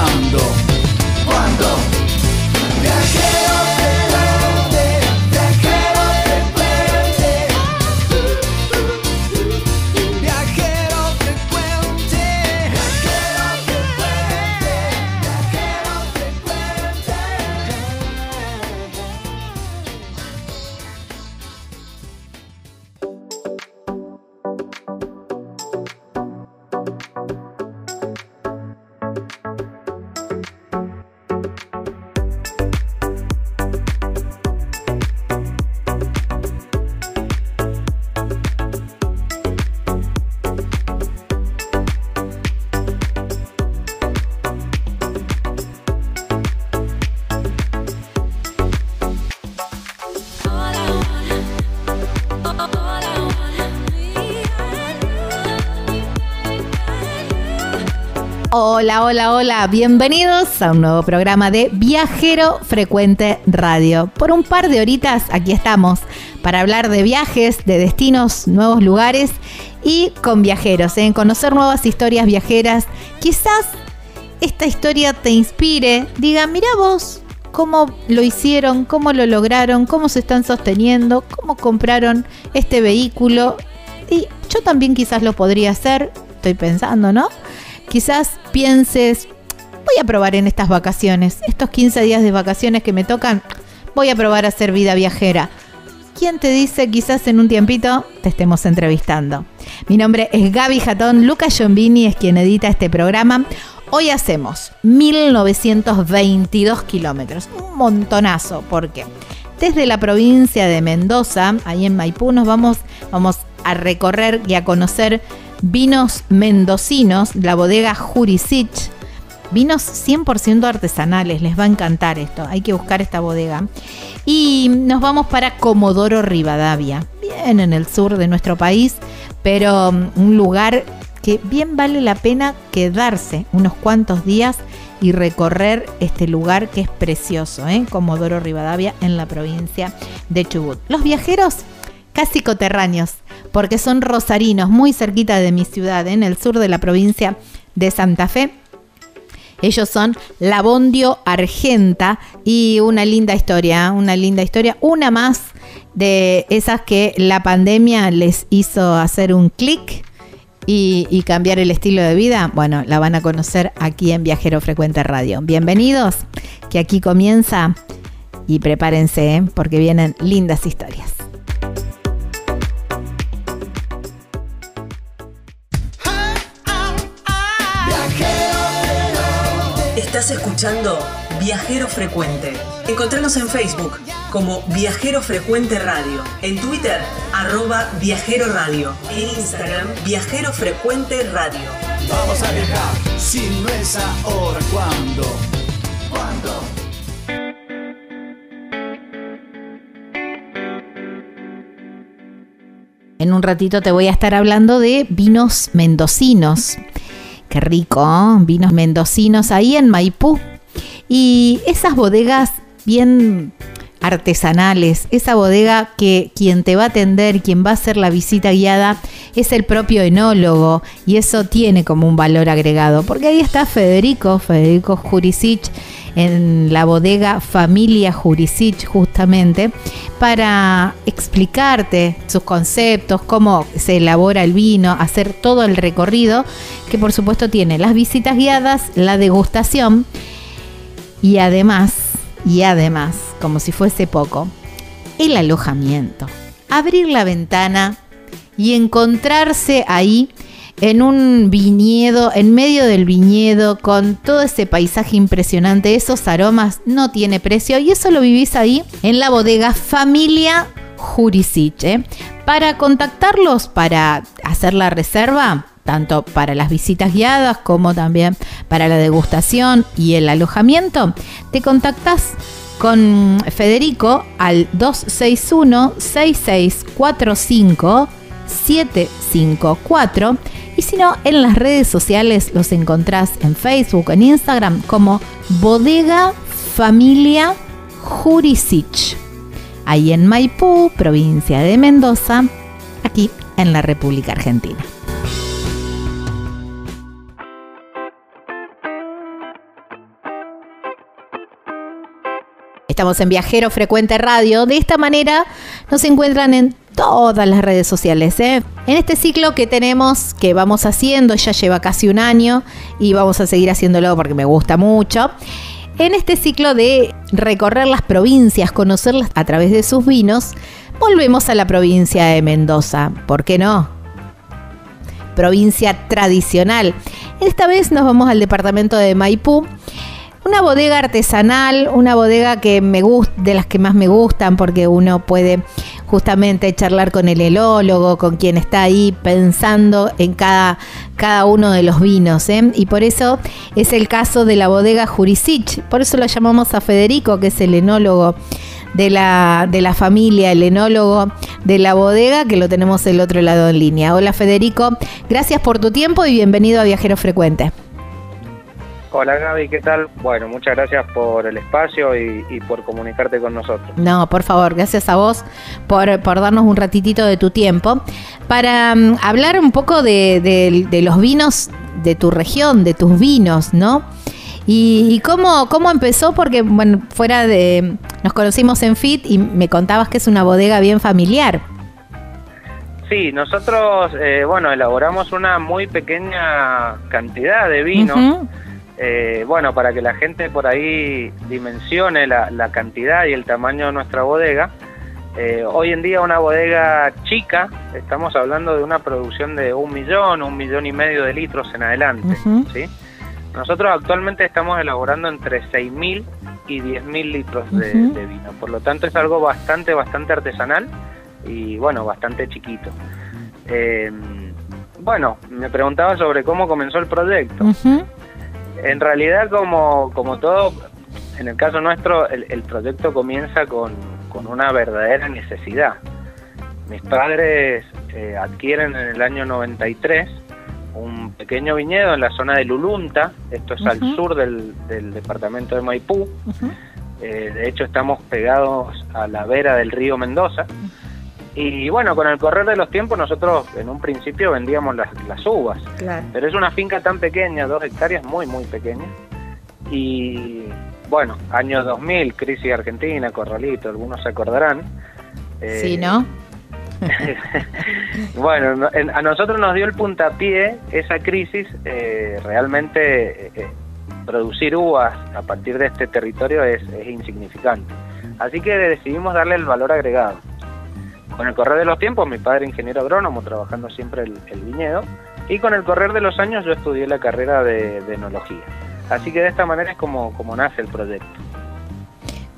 Ahora, Hola, hola, hola, bienvenidos a un nuevo programa de Viajero Frecuente Radio. Por un par de horitas aquí estamos para hablar de viajes, de destinos, nuevos lugares y con viajeros, en conocer nuevas historias viajeras. Quizás esta historia te inspire, diga, mira vos cómo lo hicieron, cómo lo lograron, cómo se están sosteniendo, cómo compraron este vehículo. Y yo también quizás lo podría hacer, estoy pensando, ¿no? Quizás pienses, voy a probar en estas vacaciones, estos 15 días de vacaciones que me tocan, voy a probar a hacer vida viajera. ¿Quién te dice quizás en un tiempito te estemos entrevistando? Mi nombre es Gaby Jatón, Lucas Giombini es quien edita este programa. Hoy hacemos 1922 kilómetros, un montonazo, porque desde la provincia de Mendoza, ahí en Maipú, nos vamos, vamos a recorrer y a conocer vinos mendocinos, la bodega Jurisic. Vinos 100% artesanales, les va a encantar esto, hay que buscar esta bodega. Y nos vamos para Comodoro Rivadavia, bien en el sur de nuestro país, pero um, un lugar que bien vale la pena quedarse unos cuantos días y recorrer este lugar que es precioso, ¿eh? Comodoro Rivadavia en la provincia de Chubut. Los viajeros casi coterráneos, porque son rosarinos, muy cerquita de mi ciudad, en el sur de la provincia de Santa Fe. Ellos son Labondio Argenta y una linda historia, ¿eh? una linda historia, una más de esas que la pandemia les hizo hacer un clic y, y, cambiar el estilo de vida, bueno, la van a conocer aquí en Viajero Frecuente Radio. Bienvenidos, que aquí comienza y prepárense ¿eh? porque vienen lindas historias. Estás escuchando Viajero Frecuente. Encontranos en Facebook como Viajero Frecuente Radio, en Twitter arroba Viajero Radio, en Instagram Viajero Frecuente Radio. Vamos a viajar, si no es ahora, ¿cuándo? ¿Cuándo? En un ratito te voy a estar hablando de vinos mendocinos. Qué rico, ¿eh? vinos mendocinos ahí en Maipú. Y esas bodegas bien artesanales, esa bodega que quien te va a atender, quien va a hacer la visita guiada, es el propio enólogo y eso tiene como un valor agregado, porque ahí está Federico, Federico Jurisic, en la bodega Familia Jurisic justamente, para explicarte sus conceptos, cómo se elabora el vino, hacer todo el recorrido, que por supuesto tiene las visitas guiadas, la degustación y además, y además, como si fuese poco, el alojamiento. Abrir la ventana y encontrarse ahí en un viñedo, en medio del viñedo, con todo ese paisaje impresionante, esos aromas, no tiene precio. Y eso lo vivís ahí en la bodega Familia Jurisic. ¿eh? Para contactarlos, para hacer la reserva, tanto para las visitas guiadas como también para la degustación y el alojamiento, te contactas con Federico al 261 6645 754 y si no, en las redes sociales los encontrás en Facebook, en Instagram como Bodega Familia Jurisic. Ahí en Maipú, provincia de Mendoza, aquí en la República Argentina. Estamos en Viajero Frecuente Radio. De esta manera nos encuentran en todas las redes sociales. ¿eh? En este ciclo que tenemos, que vamos haciendo, ya lleva casi un año y vamos a seguir haciéndolo porque me gusta mucho. En este ciclo de recorrer las provincias, conocerlas a través de sus vinos, volvemos a la provincia de Mendoza. ¿Por qué no? Provincia tradicional. Esta vez nos vamos al departamento de Maipú una bodega artesanal, una bodega que me gusta, de las que más me gustan, porque uno puede justamente charlar con el elólogo, con quien está ahí pensando en cada, cada uno de los vinos. ¿eh? Y por eso es el caso de la bodega Jurisic. Por eso lo llamamos a Federico, que es el enólogo de la, de la familia, el enólogo de la bodega, que lo tenemos del otro lado en línea. Hola Federico, gracias por tu tiempo y bienvenido a Viajero Frecuente. Hola Gaby, ¿qué tal? Bueno, muchas gracias por el espacio y, por comunicarte con nosotros. No, por favor, gracias a vos por, darnos un ratitito de tu tiempo para um, hablar un poco de, los vinos de tu región, de tus vinos, ¿no? Y, cómo, cómo empezó, porque bueno, fuera de. Nos conocimos en FIT y me contabas que es una bodega bien familiar. Sí, nosotros, eh, bueno, elaboramos una muy pequeña cantidad de vinos. Eh, bueno, para que la gente por ahí dimensione la, cantidad y el tamaño de nuestra bodega, eh, hoy en día una bodega chica, estamos hablando de una producción de un millón, un millón y medio de litros en adelante. ¿sí? Nosotros actualmente estamos elaborando entre 6.000 y 10.000 litros de, vino, por lo tanto es algo bastante, bastante artesanal y bueno, bastante chiquito. Eh, bueno, me preguntaba sobre cómo comenzó el proyecto. En realidad, como, como todo, en el caso nuestro, el, proyecto comienza con, una verdadera necesidad. Mis padres eh, adquieren en el año 93 un pequeño viñedo en la zona de Lulunta, esto es al sur del, departamento de Maipú. Eh, de hecho, estamos pegados a la vera del río Mendoza. Y bueno, con el correr de los tiempos nosotros en un principio vendíamos las, las uvas, pero es una finca tan pequeña, dos hectáreas muy, muy pequeña. Y bueno, año 2000, crisis argentina, corralito, algunos se acordarán. sí, ¿no? bueno, a nosotros nos dio el puntapié esa crisis, eh, realmente eh, producir uvas a partir de este territorio es, es insignificante. Así que decidimos darle el valor agregado con el correr de los tiempos, mi padre ingeniero agrónomo, trabajando siempre el, viñedo, y con el correr de los años yo estudié la carrera de, enología. Así que de esta manera es como nace el proyecto.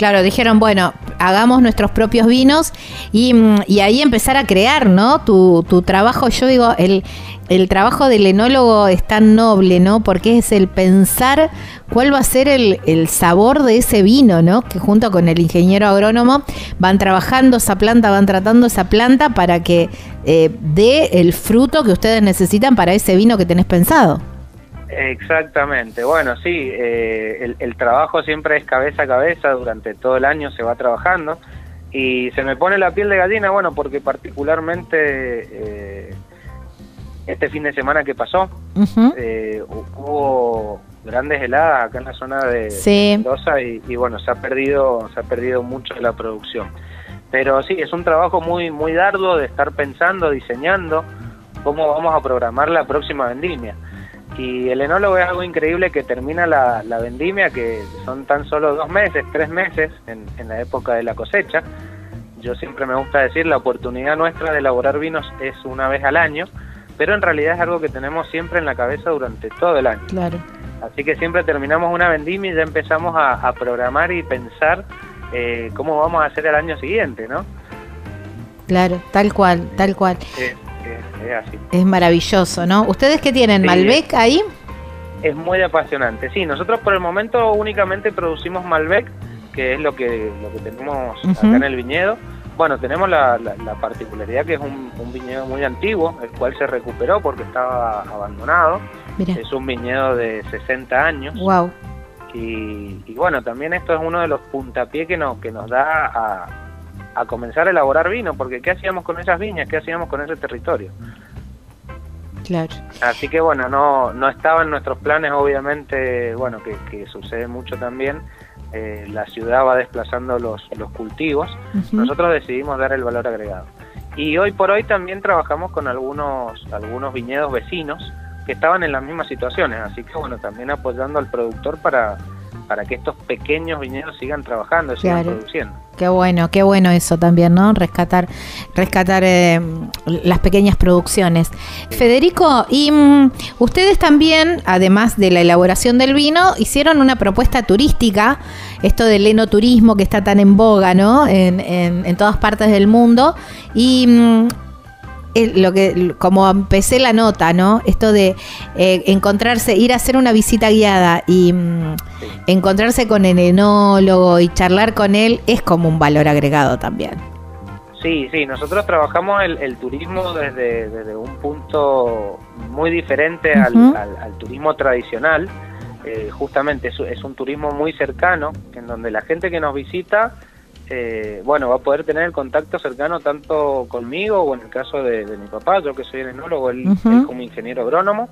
Claro, dijeron, bueno, hagamos nuestros propios vinos y, mm, y ahí empezar a crear, ¿no? Tu, tu trabajo, yo digo, el, trabajo del enólogo es tan noble, ¿no? Porque es el pensar cuál va a ser el, el, sabor de ese vino, ¿no? Que junto con el ingeniero agrónomo van trabajando esa planta, van tratando esa planta para que eh, dé el fruto que ustedes necesitan para ese vino que tenés pensado. Exactamente, bueno, sí, eh, el, el, trabajo siempre es cabeza a cabeza, durante todo el año se va trabajando y se me pone la piel de gallina, bueno, porque particularmente eh, este fin de semana que pasó uh -huh. eh, hubo grandes heladas acá en la zona de sí. Mendoza y, y, bueno, se ha perdido, se ha perdido mucho de la producción. Pero sí, es un trabajo muy, muy dardo de estar pensando, diseñando cómo vamos a programar la próxima vendimia y el enólogo es algo increíble que termina la, la vendimia, que son tan solo dos meses, tres meses en, en, la época de la cosecha. Yo siempre me gusta decir, la oportunidad nuestra de elaborar vinos es una vez al año, pero en realidad es algo que tenemos siempre en la cabeza durante todo el año. Claro. Así que siempre terminamos una vendimia y ya empezamos a, a programar y pensar eh, cómo vamos a hacer el año siguiente, ¿no? Claro, tal cual, tal cual. Eh, es así. Es maravilloso, ¿no? ¿Ustedes qué tienen? Sí. ¿Malbec ahí? Es muy apasionante. Sí, nosotros por el momento únicamente producimos Malbec, que es lo que, lo que tenemos uh -huh. acá en el viñedo. Bueno, tenemos la, la, la particularidad que es un, un, viñedo muy antiguo, el cual se recuperó porque estaba abandonado. Es un viñedo de 60 años. Wow. Y, y, bueno, también esto es uno de los puntapiés que nos, que nos da a, a comenzar a elaborar vino, porque ¿qué hacíamos con esas viñas? ¿Qué hacíamos con ese territorio? Claro. Así que bueno, no, no estaba en nuestros planes, obviamente, bueno, que, que sucede mucho también, eh, la ciudad va desplazando los, los cultivos, uh -huh. nosotros decidimos dar el valor agregado. Y hoy por hoy también trabajamos con algunos, algunos viñedos vecinos que estaban en las mismas situaciones, así que bueno, también apoyando al productor para, para que estos pequeños viñedos sigan trabajando, sigan claro. produciendo. Qué bueno, qué bueno eso también, ¿no? Rescatar, rescatar eh, las pequeñas producciones. Federico, y um, ustedes también, además de la elaboración del vino, hicieron una propuesta turística, esto del enoturismo que está tan en boga, ¿no? En, en, en todas partes del mundo. Y um, lo que como empecé la nota, ¿no? Esto de eh, encontrarse, ir a hacer una visita guiada y mm, encontrarse con el enólogo y charlar con él es como un valor agregado también. Sí, sí, nosotros trabajamos el, el turismo desde, desde, un punto muy diferente uh -huh. al, al, al, turismo tradicional. Eh, justamente es, es un turismo muy cercano, en donde la gente que nos visita eh, bueno, va a poder tener el contacto cercano tanto conmigo o en el caso de, de mi papá, yo que soy el enólogo, él, uh -huh. él como ingeniero agrónomo.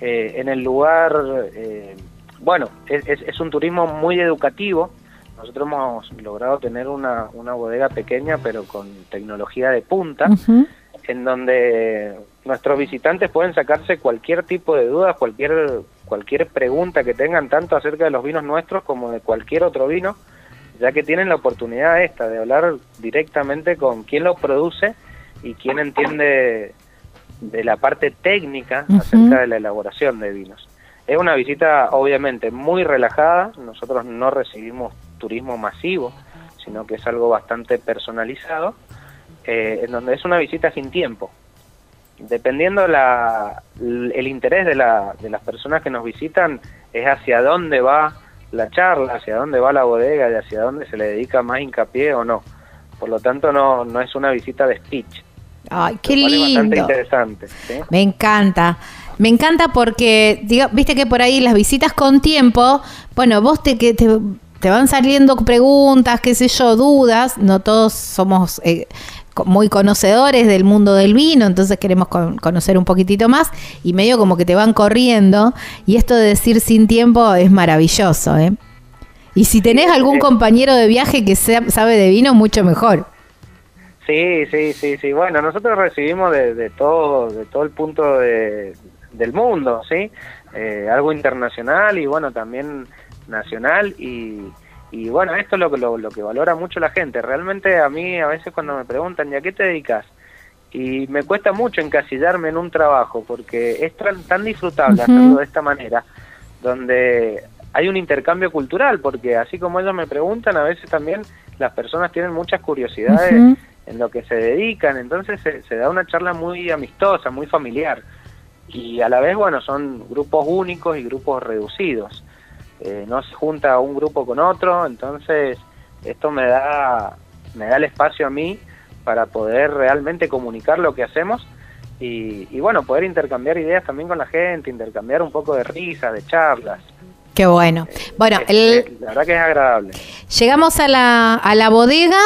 Eh, en el lugar, eh, bueno, es, es, un turismo muy educativo. Nosotros hemos logrado tener una, una bodega pequeña, pero con tecnología de punta, uh -huh. en donde nuestros visitantes pueden sacarse cualquier tipo de dudas, cualquier, cualquier pregunta que tengan, tanto acerca de los vinos nuestros como de cualquier otro vino ya que tienen la oportunidad esta de hablar directamente con quien lo produce y quien entiende de la parte técnica uh -huh. acerca de la elaboración de vinos. Es una visita obviamente muy relajada, nosotros no recibimos turismo masivo, sino que es algo bastante personalizado, eh, en donde es una visita sin tiempo. Dependiendo la, el interés de, la, de las personas que nos visitan, es hacia dónde va la charla, hacia dónde va la bodega y hacia dónde se le dedica más hincapié o no. Por lo tanto, no, no es una visita de speech. Ay, qué lindo. Bastante interesante. ¿sí? Me encanta. Me encanta porque, digo, viste que por ahí las visitas con tiempo, bueno, vos te, que te, te van saliendo preguntas, qué sé yo, dudas, no todos somos eh, muy conocedores del mundo del vino, entonces queremos con, conocer un poquitito más y medio como que te van corriendo y esto de decir sin tiempo es maravilloso, ¿eh? Y si tenés algún compañero de viaje que sea, sabe de vino, mucho mejor. Sí, sí, sí, sí. Bueno, nosotros recibimos de, de todo, de todo el punto de, del mundo, ¿sí? Eh, algo internacional y bueno, también nacional y, y bueno, esto es lo que, lo, lo, que valora mucho la gente. Realmente a mí a veces cuando me preguntan, ¿y a qué te dedicas? Y me cuesta mucho encasillarme en un trabajo porque es tan, tan disfrutable uh -huh. hacerlo de esta manera, donde hay un intercambio cultural, porque así como ellos me preguntan, a veces también las personas tienen muchas curiosidades en lo que se dedican, entonces se, da una charla muy amistosa, muy familiar, y a la vez, bueno, son grupos únicos y grupos reducidos, eh, no se junta un grupo con otro, entonces esto me da, me da el espacio a mí para poder realmente comunicar lo que hacemos y, y bueno, poder intercambiar ideas también con la gente, intercambiar un poco de risa, de charlas. Qué bueno. Bueno, el, la verdad que es agradable. Llegamos a la, a la bodega,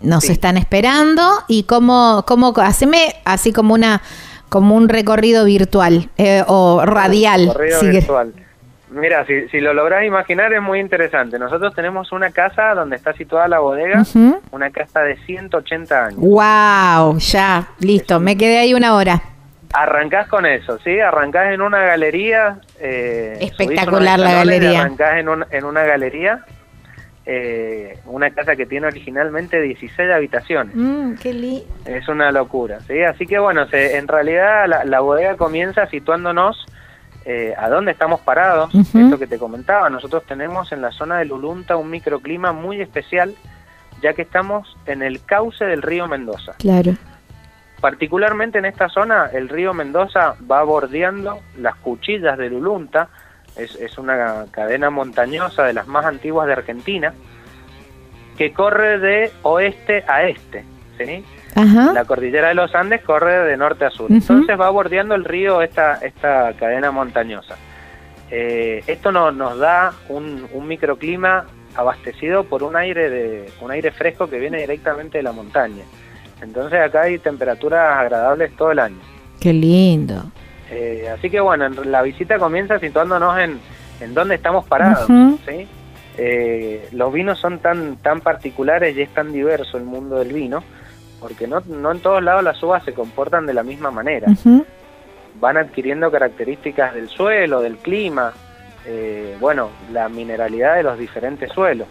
nos están esperando y cómo, cómo, haceme así como una como un recorrido virtual eh, o radial. Recorrido virtual. Mira, si, si lo lográs imaginar es muy interesante. Nosotros tenemos una casa donde está situada la bodega, una casa de 180 años. ¡Wow! Ya, listo, me quedé ahí una hora. Arrancás con eso, ¿sí? Arrancás en una galería. Eh, Espectacular la galería. Arrancás en, en una galería, eh, una casa que tiene originalmente 16 habitaciones. Mm, qué lindo. Es una locura, ¿sí? Así que bueno, en realidad la, bodega comienza situándonos eh, a dónde estamos parados, esto que te comentaba. Nosotros tenemos en la zona de Lulunta un microclima muy especial, ya que estamos en el cauce del río Mendoza. Claro. Particularmente en esta zona, el río Mendoza va bordeando las cuchillas de Lulunta, es, una cadena montañosa de las más antiguas de Argentina, que corre de oeste a este, ¿sí? La cordillera de los Andes corre de norte a sur. Entonces va bordeando el río esta, esta cadena montañosa. Eh, esto nos da un, un, microclima abastecido por un aire, de, un aire fresco que viene directamente de la montaña. Entonces acá hay temperaturas agradables todo el año. Qué lindo. Eh, así que bueno, la visita comienza situándonos en, en dónde estamos parados. Eh, los vinos son tan, tan particulares y es tan diverso el mundo del vino, porque no, no en todos lados las uvas se comportan de la misma manera. Van adquiriendo características del suelo, del clima, eh, bueno, la mineralidad de los diferentes suelos.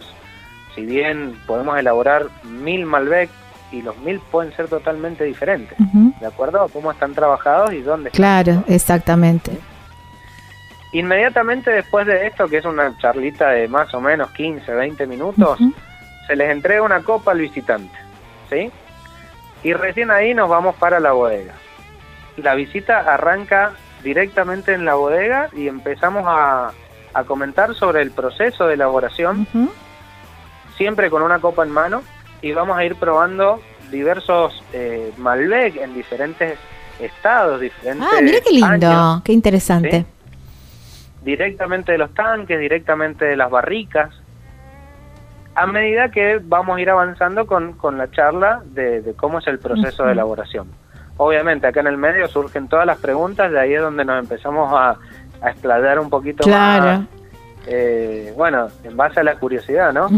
Si bien podemos elaborar mil Malbec y los mil pueden ser totalmente diferentes, ¿de acuerdo? Cómo están trabajados y dónde Claro, exactamente. Inmediatamente después de esto, que es una charlita de más o menos 15, 20 minutos, se les entrega una copa al visitante, ¿sí? Y recién ahí nos vamos para la bodega. La visita arranca directamente en la bodega y empezamos a, a comentar sobre el proceso de elaboración, siempre con una copa en mano, y vamos a ir probando diversos eh, Malbec en diferentes estados, diferentes. Ah, mira qué lindo, qué interesante. Directamente de los tanques, directamente de las barricas. A medida que vamos a ir avanzando con, con la charla de, cómo es el proceso de elaboración. Obviamente, acá en el medio surgen todas las preguntas, de ahí es donde nos empezamos a, a explayar un poquito más. Eh, bueno, en base a la curiosidad, ¿no?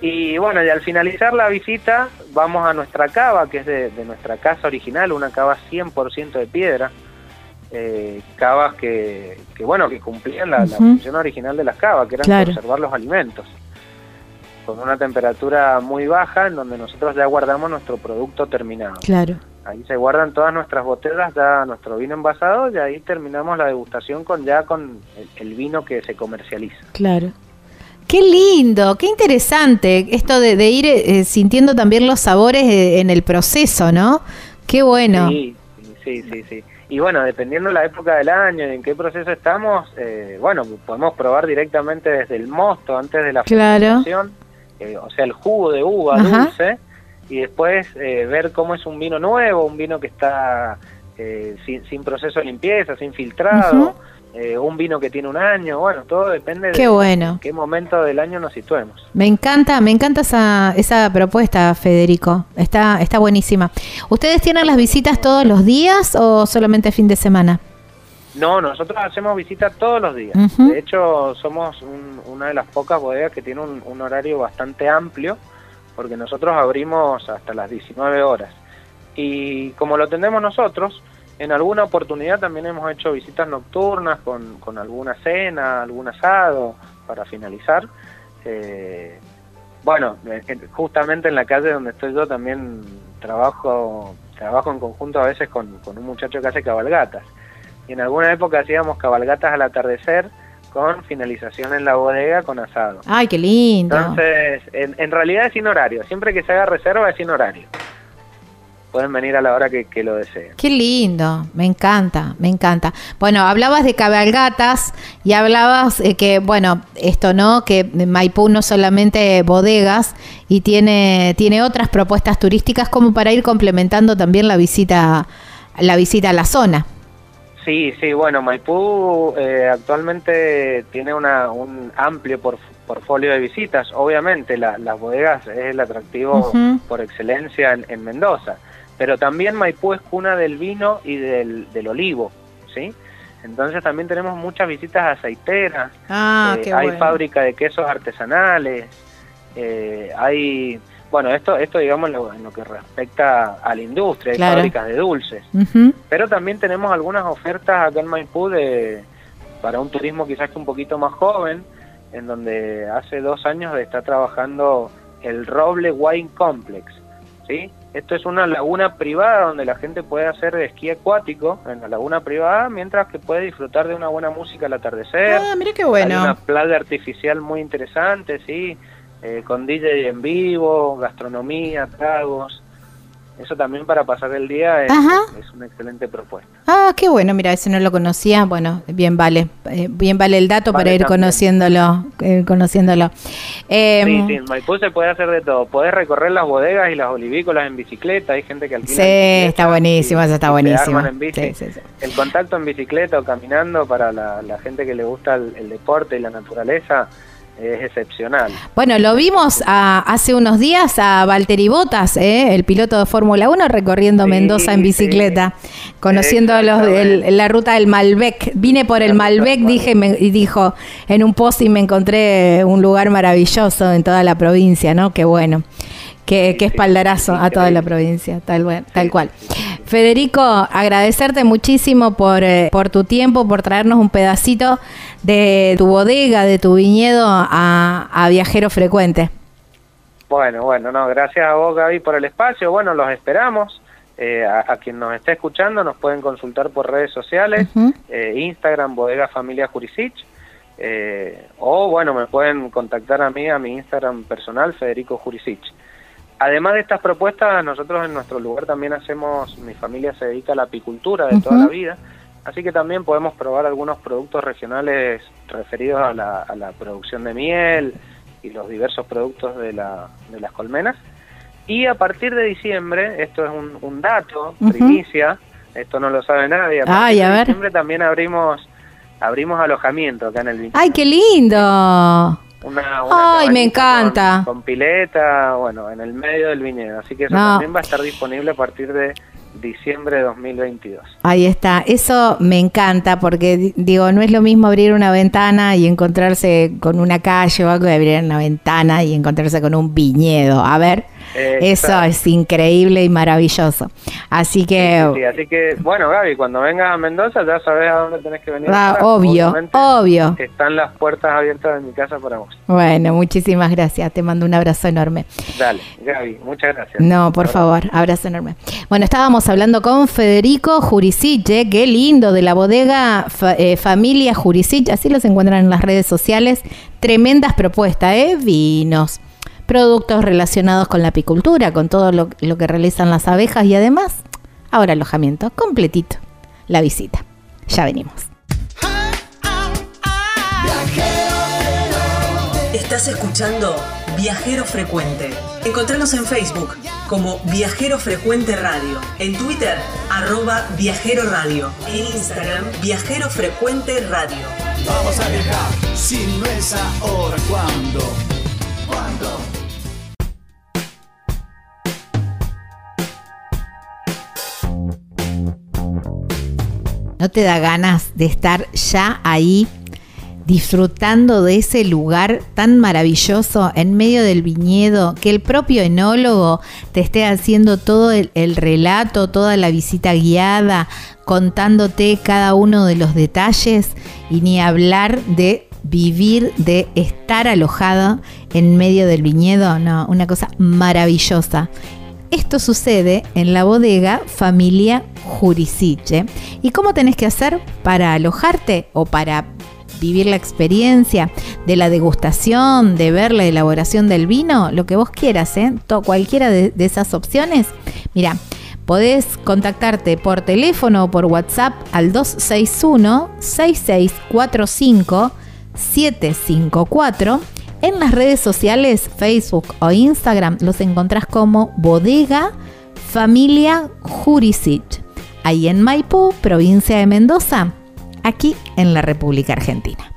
Y bueno, y al finalizar la visita vamos a nuestra cava, que es de, nuestra casa original, una cava 100% de piedra. Eh, cavas que, que, bueno, que cumplían la, función original de las cavas, que era conservar los alimentos. Con una temperatura muy baja en donde nosotros ya guardamos nuestro producto terminado. Claro. Ahí se guardan todas nuestras botellas, ya nuestro vino envasado y ahí terminamos la degustación con ya con el vino que se comercializa. Claro. Qué lindo, qué interesante esto de, ir eh, sintiendo también los sabores eh, en el proceso, ¿no? Qué bueno. Sí, sí, sí, sí. Y bueno, dependiendo de la época del año y en qué proceso estamos, eh, bueno, podemos probar directamente desde el mosto antes de la fermentación, o sea, el jugo de uva dulce, y después ver cómo es un vino nuevo, un vino que está sin, proceso de limpieza, sin filtrado. Eh, un vino que tiene un año, bueno, todo depende qué de qué momento del año nos situemos. Me encanta, me encanta esa, esa propuesta, Federico. Está, está buenísima. ¿Ustedes tienen las visitas todos los días o solamente fin de semana? No, nosotros hacemos visitas todos los días. De hecho, somos una de las pocas bodegas que tiene un, un horario bastante amplio, porque nosotros abrimos hasta las 19 horas. Y como lo tenemos nosotros, en alguna oportunidad también hemos hecho visitas nocturnas con, con alguna cena, algún asado para finalizar. Eh, bueno, justamente en la calle donde estoy yo también trabajo trabajo en conjunto a veces con, un muchacho que hace cabalgatas. y en alguna época hacíamos cabalgatas al atardecer con finalización en la bodega con asado. Ay, qué lindo. Entonces, en, en realidad es sin horario, siempre que se haga reserva es sin horario pueden venir a la hora que, lo deseen. Qué lindo, me encanta, me encanta. Bueno, hablabas de cabalgatas y hablabas eh, que, bueno, esto no, que Maipú no solamente bodegas y tiene, tiene otras propuestas turísticas como para ir complementando también la visita, la visita a la zona. Sí, sí, bueno, Maipú eh, actualmente tiene una, un amplio portfolio de visitas. Obviamente las bodegas es el atractivo por excelencia en Mendoza pero también Maipú es cuna del vino y del, del olivo, ¿sí? Entonces también tenemos muchas visitas aceiteras, ah, eh, hay fábrica de quesos artesanales, eh, hay, bueno, esto, esto digamos en lo que respecta a la industria, hay fábricas de dulces, pero también tenemos algunas ofertas acá en Maipú de, para un turismo quizás que un poquito más joven, en donde hace dos años está trabajando el Roble Wine Complex, ¿sí? Esto es una laguna privada donde la gente puede hacer esquí acuático en la laguna privada, mientras que puede disfrutar de una buena música al atardecer. Ah, mira qué bueno. Hay una playa artificial muy interesante, sí, eh, con DJ en vivo, gastronomía, tragos. Eso también para pasar el día es, una excelente propuesta. Ah, qué bueno, mira, ese no lo conocía. Bueno, bien vale, eh, bien vale el dato para ir conociéndolo, eh, conociéndolo. Eh, sí, sí, en Maipú se puede hacer de todo. Podés recorrer las bodegas y las olivícolas en bicicleta. Hay gente que alquila. Sí, está buenísimo, eso está buenísimo. el contacto en bicicleta o caminando para la, gente que le gusta el deporte y la naturaleza es excepcional. Bueno, lo vimos hace unos días a Valtteri Bottas, ¿eh? el piloto de Fórmula 1, recorriendo Mendoza en bicicleta, conociendo los, la ruta del Malbec. Vine por el Malbec, dije y dijo en un post y me encontré un lugar maravilloso en toda la provincia, ¿no? Qué bueno. Qué, espaldarazo a toda la provincia, tal, tal cual. Federico, agradecerte muchísimo por, eh, por tu tiempo, por traernos un pedacito de tu bodega, de tu viñedo a, Viajero Frecuente. Bueno, bueno, no, gracias a vos Gaby por el espacio, bueno, los esperamos. Eh, a, quien nos esté escuchando nos pueden consultar por redes sociales, eh, Instagram, Bodega Familia Jurisic, o bueno, me pueden contactar a mí, a mi Instagram personal, Federico Jurisic. Además de estas propuestas, nosotros en nuestro lugar también hacemos, mi familia se dedica a la apicultura de toda la vida, así que también podemos probar algunos productos regionales referidos a la, producción de miel y los diversos productos de, la, de las colmenas. Y a partir de diciembre, esto es un, dato, primicia, esto no lo sabe nadie, a partir de diciembre también abrimos abrimos alojamiento acá en el ¡Ay, qué lindo! Una, Ay, me encanta. Con, pileta, bueno, en el medio del viñedo. Así que eso también va a estar disponible a partir de diciembre de 2022. Ahí está, eso me encanta porque digo, no es lo mismo abrir una ventana y encontrarse con una calle o algo de abrir una ventana y encontrarse con un viñedo. A ver, eso es increíble y maravilloso. Así que... Sí, así que, bueno, Gaby, cuando vengas a Mendoza ya sabes a dónde tenés que venir. Ah, obvio, obvio. Están las puertas abiertas de mi casa para vos. Bueno, muchísimas gracias. Te mando un abrazo enorme. Dale, Gaby, muchas gracias. No, por favor, abrazo enorme. Bueno, estábamos hablando con Federico Jurisic, qué lindo, de la bodega eh, Familia Jurisic. Así los encuentran en las redes sociales. Tremendas propuestas, ¿eh? Vinos productos relacionados con la apicultura, con todo lo, que realizan las abejas y además, ahora alojamiento completito, la visita. Ya venimos. Estás escuchando Viajero Frecuente. Encontrarnos en Facebook como Viajero Frecuente Radio, en Twitter arroba Viajero Radio, en Instagram Viajero Frecuente Radio. Vamos a viajar, si no es ahora, ¿cuándo? ¿Cuándo? ¿No te da ganas de estar ya ahí disfrutando de ese lugar tan maravilloso en medio del viñedo, que el propio enólogo te esté haciendo todo el, relato, toda la visita guiada, contándote cada uno de los detalles y ni hablar de vivir, de estar alojado en medio del viñedo, no, una cosa maravillosa Esto sucede en la bodega Familia Jurisiche. ¿Y cómo tenés que hacer para alojarte o para vivir la experiencia de la degustación, de ver la elaboración del vino? Lo que vos quieras, ¿eh? cualquiera de, de esas opciones. Mira, podés contactarte por teléfono o por WhatsApp al 261 6645 754 en las redes sociales, Facebook o Instagram, los encontrás como Bodega Familia Jurisic. Ahí en Maipú, provincia de Mendoza, aquí en la República Argentina.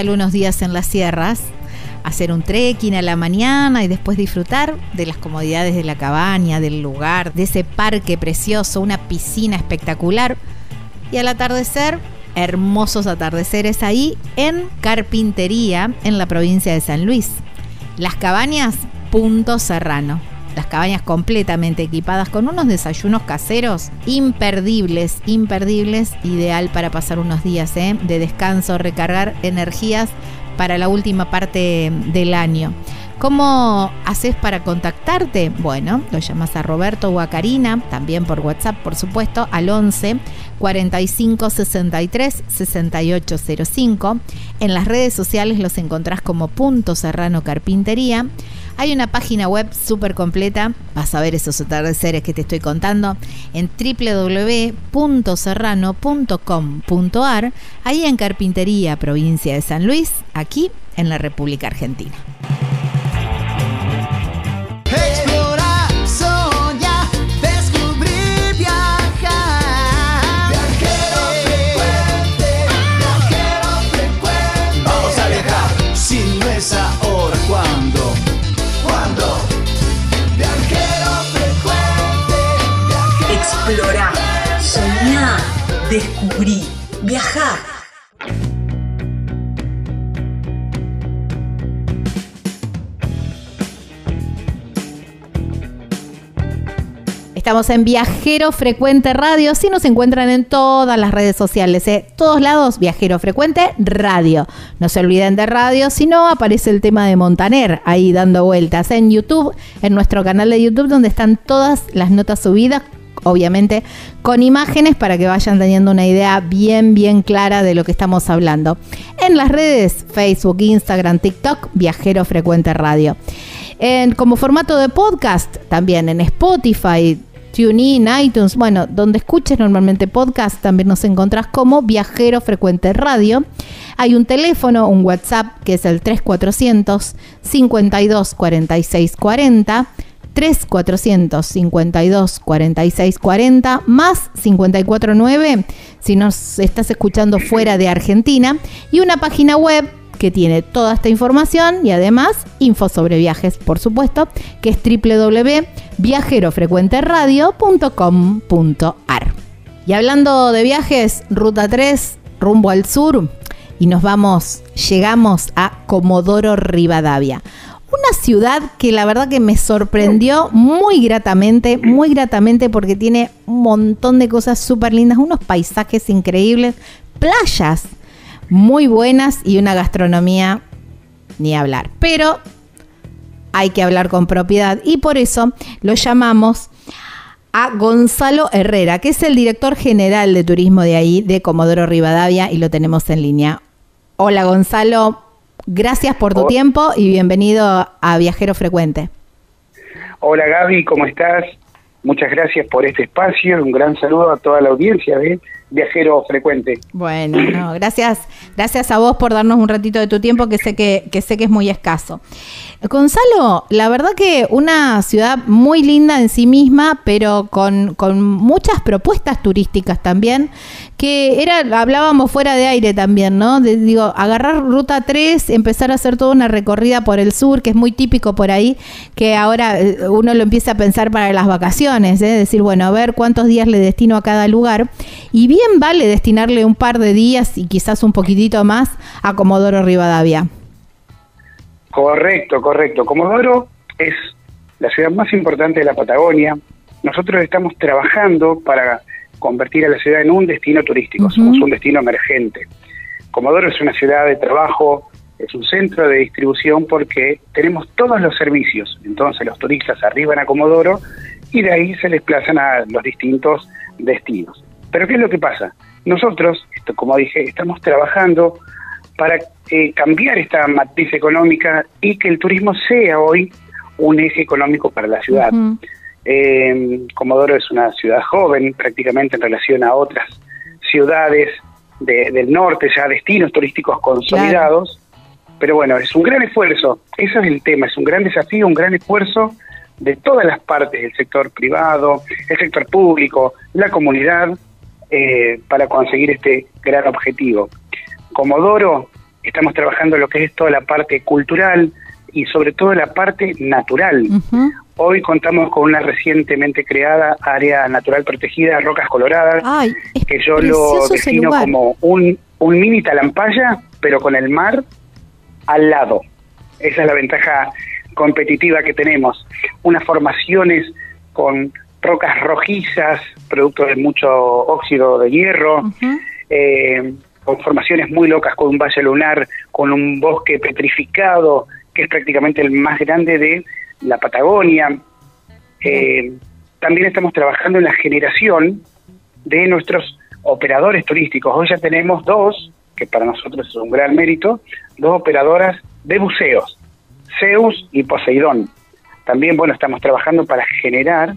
Tal unos días en las sierras? Hacer un trekking a la mañana y después disfrutar de las comodidades de la cabaña, del lugar, de ese parque precioso, una piscina espectacular. Y al atardecer, hermosos atardeceres ahí en Carpintería, en la provincia de San Luis. Las cabañas Punto Serrano cabañas completamente equipadas con unos desayunos caseros imperdibles, imperdibles, ideal para pasar unos días ¿eh? de descanso, recargar energías para la última parte del año. ¿Cómo haces para contactarte? Bueno, lo llamas a Roberto o a Karina, también por WhatsApp, por supuesto, al 11 45 63 6805. En las redes sociales los encontrás como Punto Serrano Carpintería. Hay una página web súper completa, vas a ver esos atardeceres que te estoy contando, en www.serrano.com.ar, ahí en Carpintería, provincia de San Luis, aquí en la República Argentina. Descubrí. Viajar. Estamos en Viajero Frecuente Radio. Si nos encuentran en todas las redes sociales, ¿eh? todos lados, Viajero Frecuente Radio. No se olviden de radio, si no, aparece el tema de Montaner ahí dando vueltas en YouTube, en nuestro canal de YouTube, donde están todas las notas subidas obviamente con imágenes para que vayan teniendo una idea bien, bien clara de lo que estamos hablando. En las redes Facebook, Instagram, TikTok, Viajero Frecuente Radio. En, como formato de podcast, también en Spotify, TuneIn, iTunes, bueno, donde escuches normalmente podcast, también nos encontrás como Viajero Frecuente Radio. Hay un teléfono, un WhatsApp, que es el 3400 52 46 40 3452 4640 más 549 si nos estás escuchando fuera de Argentina y una página web que tiene toda esta información y además info sobre viajes, por supuesto, que es www.viajerofrecuenteradio.com.ar. Y hablando de viajes, ruta 3, rumbo al sur, y nos vamos, llegamos a Comodoro Rivadavia. Una ciudad que la verdad que me sorprendió muy gratamente, muy gratamente porque tiene un montón de cosas súper lindas, unos paisajes increíbles, playas muy buenas y una gastronomía ni hablar. Pero hay que hablar con propiedad y por eso lo llamamos a Gonzalo Herrera, que es el director general de turismo de ahí, de Comodoro Rivadavia, y lo tenemos en línea. Hola Gonzalo, Gracias por tu tiempo y bienvenido a Viajero Frecuente. Hola Gaby, ¿cómo estás? Muchas gracias por este espacio. Un gran saludo a toda la audiencia de Viajero Frecuente. Bueno, gracias, gracias a vos por darnos un ratito de tu tiempo que sé que, que sé que es muy escaso. Gonzalo, la verdad que una ciudad muy linda en sí misma, pero con, muchas propuestas turísticas también, que era, hablábamos fuera de aire también, ¿no? digo, agarrar ruta 3, empezar a hacer toda una recorrida por el sur, que es muy típico por ahí, que ahora eh, uno lo empieza a pensar para las vacaciones, ¿eh? decir, bueno, a ver cuántos días le destino a cada lugar. Y bien vale destinarle un par de días y quizás un poquitito más a Comodoro Rivadavia. Correcto, correcto. Comodoro es la ciudad más importante de la Patagonia. Nosotros estamos trabajando para convertir a la ciudad en un destino turístico, somos un destino emergente. Comodoro es una ciudad de trabajo, es un centro de distribución porque tenemos todos los servicios. Entonces los turistas arriban a Comodoro y de ahí se desplazan a los distintos destinos. Pero ¿qué es lo que pasa? Nosotros, esto, como dije, estamos trabajando para eh, cambiar esta matriz económica y que el turismo sea hoy un eje económico para la ciudad. Eh, Comodoro es una ciudad joven prácticamente en relación a otras ciudades del norte, ya destinos turísticos consolidados, pero bueno, es un gran esfuerzo, ese es el tema, es un gran desafío, un gran esfuerzo de todas las partes del sector privado, el sector público, la comunidad, eh, para conseguir este gran objetivo. Comodoro estamos trabajando lo que es toda la parte cultural y sobre todo la parte natural. Hoy contamos con una recientemente creada área natural protegida, Rocas Coloradas, que yo lo defino como un, un mini talampaya, pero con el mar al lado. Esa es la ventaja competitiva que tenemos. Unas formaciones con rocas rojizas, producto de mucho óxido de hierro, eh, con formaciones muy locas, con un valle lunar, con un bosque petrificado, que es prácticamente el más grande de la Patagonia. Eh, también estamos trabajando en la generación de nuestros operadores turísticos. Hoy ya tenemos dos, que para nosotros es un gran mérito, dos operadoras de buceos, Zeus y Poseidón. También, bueno, estamos trabajando para generar,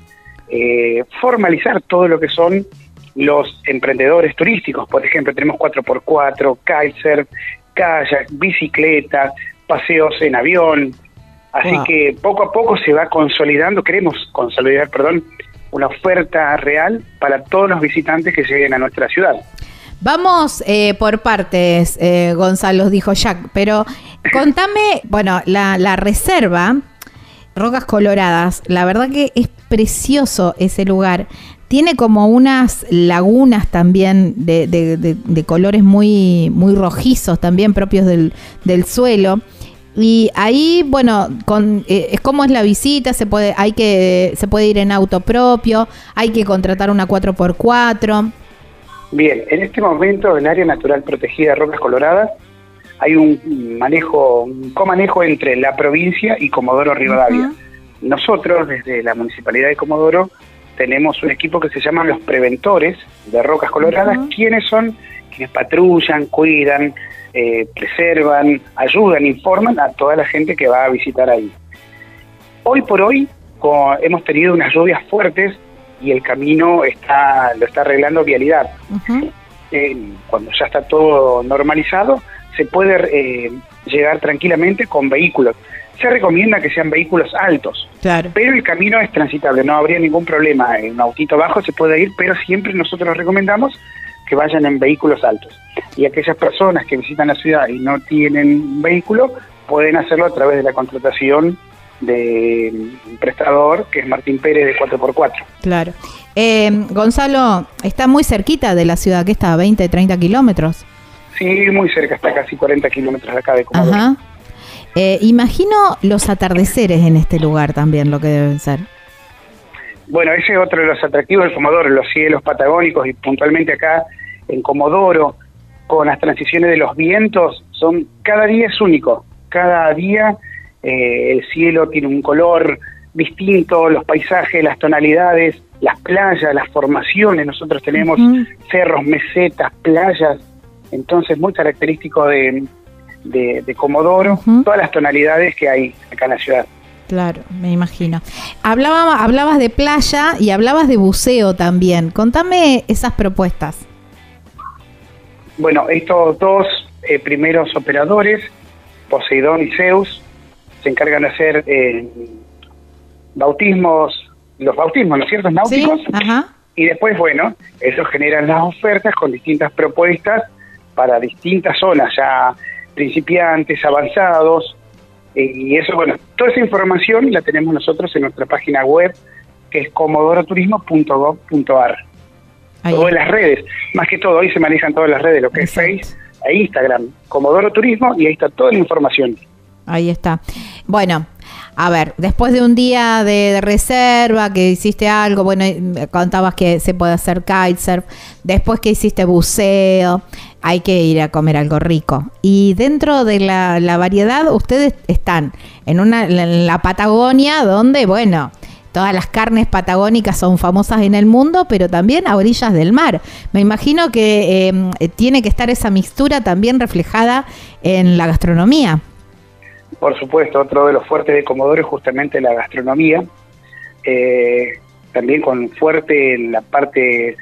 eh, formalizar todo lo que son los emprendedores turísticos. Por ejemplo, tenemos 4x4, kitesurf, kayak, bicicleta, paseos en avión. Así que poco a poco se va consolidando, queremos consolidar, perdón, una oferta real para todos los visitantes que lleguen a nuestra ciudad. Vamos eh, por partes, eh, Gonzalo, dijo Jack, pero contame, bueno, la, la reserva, Rocas Coloradas, la verdad que es precioso ese lugar tiene como unas lagunas también de, de, colores muy, muy rojizos, también propios del, del suelo. Y ahí, bueno, con, eh, es como es la visita, se puede, hay que, se puede ir en auto propio, hay que contratar una 4x4. Bien, en este momento en área natural protegida de Rocas Coloradas hay un manejo, un comanejo entre la provincia y Comodoro Rivadavia. Nosotros, desde la Municipalidad de Comodoro, tenemos un equipo que se llama los preventores de Rocas Coloradas, quienes son quienes patrullan, cuidan, eh, preservan, ayudan, informan a toda la gente que va a visitar ahí. Hoy por hoy hemos tenido unas lluvias fuertes y el camino está lo está arreglando vialidad. Eh, cuando ya está todo normalizado, se puede eh, llegar tranquilamente con vehículos se recomienda que sean vehículos altos. Claro. Pero el camino es transitable, no habría ningún problema. En un autito bajo se puede ir, pero siempre nosotros recomendamos que vayan en vehículos altos. Y aquellas personas que visitan la ciudad y no tienen vehículo, pueden hacerlo a través de la contratación de un prestador que es Martín Pérez de 4x4. Claro. Eh, Gonzalo, está muy cerquita de la ciudad, que está a 20, 30 kilómetros. Sí, muy cerca, está casi 40 kilómetros de acá de Comodoro. Ajá. Eh, imagino los atardeceres en este lugar también, lo que deben ser. Bueno, ese es otro de los atractivos del Comodoro, los cielos patagónicos y puntualmente acá en Comodoro, con las transiciones de los vientos, son cada día es único. Cada día eh, el cielo tiene un color distinto, los paisajes, las tonalidades, las playas, las formaciones. Nosotros tenemos cerros, mesetas, playas, entonces muy característico de, de, Comodoro, todas las tonalidades que hay acá en la ciudad. Claro, me imagino. Hablaba, hablabas de playa y hablabas de buceo también. Contame esas propuestas. Bueno, estos dos eh, primeros operadores, Poseidón y Zeus, se encargan de hacer eh, bautismos, los bautismos, ¿no es cierto? Náuticos. Y después, bueno, ellos generan las ofertas con distintas propuestas para distintas zonas, ya principiantes, avanzados, eh, y eso, bueno, toda esa información la tenemos nosotros en nuestra página web, que es comodoroturismo.gov.ar. Todas las redes, más que todo, hoy se manejan todas las redes, lo que es Facebook e Instagram, Comodoro Turismo, y ahí está toda la información. Ahí está. Bueno, a ver, después de un día de, reserva, que hiciste algo, bueno, contabas que se puede hacer kitesurf, después que hiciste buceo, hay que ir a comer algo rico. Y dentro de la, variedad, ustedes están en, una, en la Patagonia, donde, bueno, todas las carnes patagónicas son famosas en el mundo, pero también a orillas del mar. Me imagino que em, tiene que estar esa mixtura también reflejada en la gastronomía. Por supuesto, otro de los fuertes de Comodoro es justamente la gastronomía, eh, también con fuerte en la parte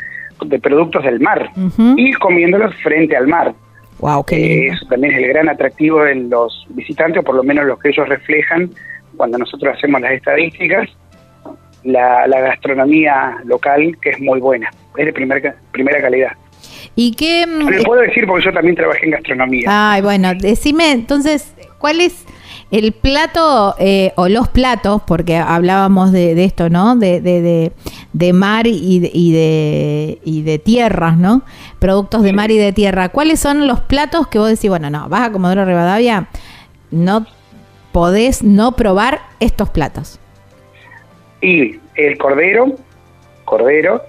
de productos del mar y comiéndolos frente al mar. Wow, qué eso también es el gran atractivo de los visitantes, o por lo menos los que ellos reflejan cuando nosotros hacemos las estadísticas, la, gastronomía local que es muy buena, es de primera primera calidad. ¿Y qué...? Le puedo decir porque yo también trabajé en gastronomía. Ay, bueno, decime entonces, ¿cuál es el plato eh, o los platos, porque hablábamos de, esto, ¿no? De, de, de, mar y de, y de, y de tierras, ¿no? Productos de mar y de tierra. ¿Cuáles son los platos que vos decís, bueno, no, vas a Comodoro Rivadavia, no podés no probar estos platos? Y el cordero, cordero.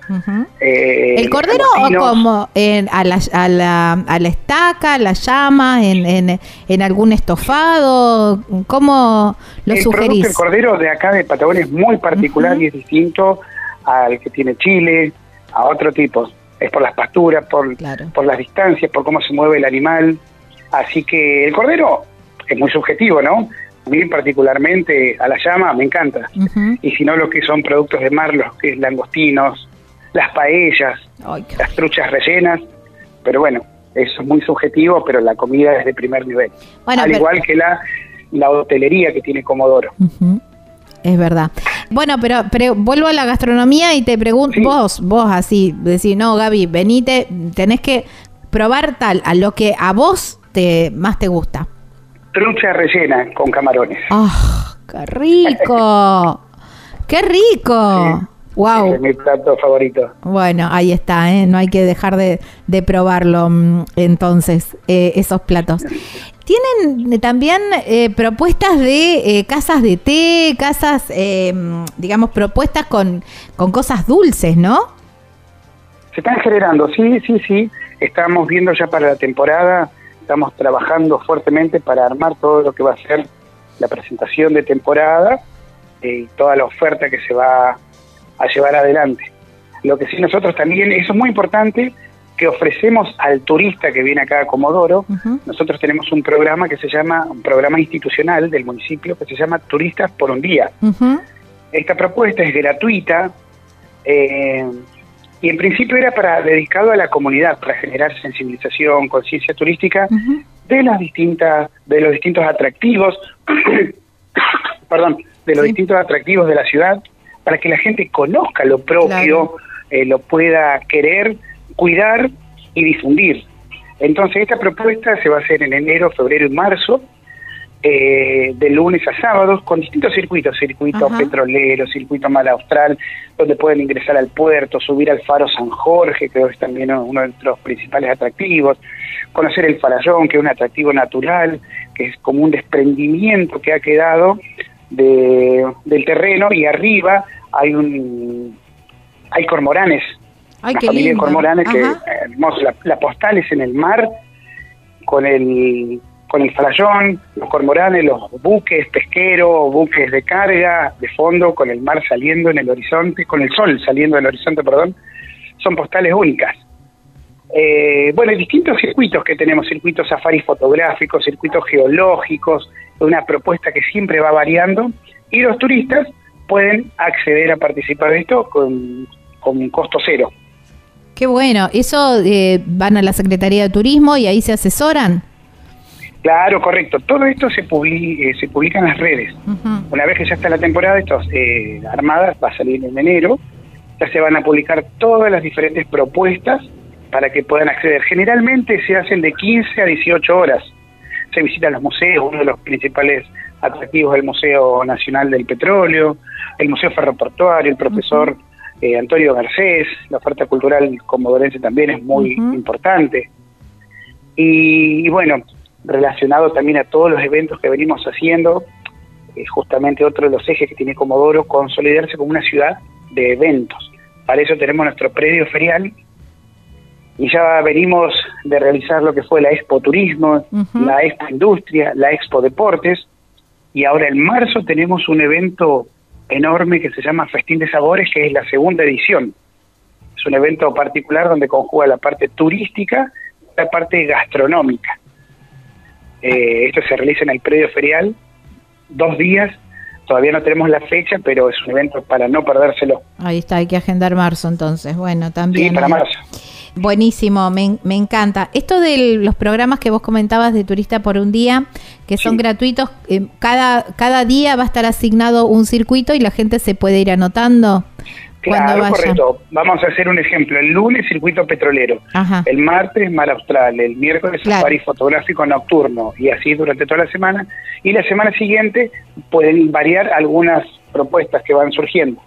Eh, ¿El cordero o como a, la, a, la, a, la, estaca, la llama, en, en, algún estofado? ¿Cómo lo el sugerís? El cordero de acá de Patagonia es muy particular y es distinto al que tiene Chile, a otro tipo. Es por las pasturas, por, por las distancias, por cómo se mueve el animal. Así que el cordero es muy subjetivo, ¿no? A mí particularmente a la llama me encanta. Y si no, lo que son productos de mar, los que es langostinos, las paellas, las truchas rellenas. Pero bueno, eso es muy subjetivo, pero la comida es de primer nivel. Al igual que la, la hotelería que tiene Comodoro. Es verdad. Bueno, pero, pero, vuelvo a la gastronomía y te pregunto, vos, vos así, decís, no, Gaby, venite, tenés que probar tal, a lo que a vos te más te gusta trucha rellena con camarones. ¡Ah, qué rico! ¡Qué rico! Wow. es mi plato favorito. Bueno, ahí está, ¿eh? no hay que dejar de, probarlo mm, entonces, eh, esos platos. Tienen también eh, propuestas de eh, casas de té, casas, digamos, propuestas con, con cosas dulces, ¿no? Se están generando, sí, sí, sí. Estamos viendo ya para la temporada estamos trabajando fuertemente para armar todo lo que va a ser la presentación de temporada y toda la oferta que se va a llevar adelante. Lo que sí nosotros también, eso es muy importante, que ofrecemos al turista que viene acá a Comodoro, nosotros tenemos un programa que se llama, un programa institucional del municipio que se llama Turistas por un Día. Esta propuesta es gratuita, eh, y en principio era para dedicado a la comunidad, para generar sensibilización, conciencia turística de las distintas, de los distintos atractivos, perdón, de los distintos atractivos de la ciudad, para que la gente conozca lo propio, eh, lo pueda querer, cuidar y difundir. Entonces esta propuesta se va a hacer en enero, febrero y marzo, eh, de lunes a sábados con distintos circuitos, circuito petrolero, circuito mar austral, donde pueden ingresar al puerto, subir al faro San Jorge, que es también uno de nuestros principales atractivos, conocer el farallón, que es un atractivo natural, que es como un desprendimiento que ha quedado de, del terreno y arriba hay un hay cormoranes, Ay, una familia de cormoranes que hermoso, la, la postal es en el mar con el con el farallón, los cormoranes, los buques pesqueros, buques de carga, de fondo, con el mar saliendo en el horizonte, con el sol saliendo en el horizonte, perdón, son postales únicas. Eh, bueno, hay distintos circuitos que tenemos, circuitos safari fotográficos, circuitos geológicos, una propuesta que siempre va variando y los turistas pueden acceder a participar de esto con, con costo cero. Qué bueno, ¿eso eh, van a la Secretaría de Turismo y ahí se asesoran? Claro, correcto. Todo esto se, publica, eh, se publica en las redes. Una vez que ya está la temporada, estos eh, armadas va a salir en enero, ya se van a publicar todas las diferentes propuestas para que puedan acceder. Generalmente se hacen de 15 a 18 horas. Se visitan los museos, uno de los principales atractivos del Museo Nacional del Petróleo, el Museo Ferroportuario, el profesor eh, Antonio Garcés, la oferta cultural comodorense también es muy importante. y, bueno, relacionado también a todos los eventos que venimos haciendo, justamente otro de los ejes que tiene Comodoro, consolidarse como una ciudad de eventos. Para eso tenemos nuestro predio ferial y ya venimos de realizar lo que fue la Expo Turismo, la Expo Industria, la Expo Deportes y ahora en marzo tenemos un evento enorme que se llama Festín de Sabores, que es la segunda edición. Es un evento particular donde conjuga la parte turística y la parte gastronómica. Eh, esto se realiza en el predio ferial, dos días. Todavía no tenemos la fecha, pero es un evento para no perdérselo. Ahí está, hay que agendar marzo entonces. Bueno, también. Sí, para marzo. Buenísimo, me, encanta. Esto de los programas que vos comentabas de Turista por un Día, que son gratuitos, eh, cada, cada día va a estar asignado un circuito y la gente se puede ir anotando. Claro, correcto. Vamos a hacer un ejemplo. El lunes, circuito petrolero. El martes, mar austral. El miércoles, safari fotográfico nocturno. Y así durante toda la semana. Y la semana siguiente pueden variar algunas propuestas que van surgiendo.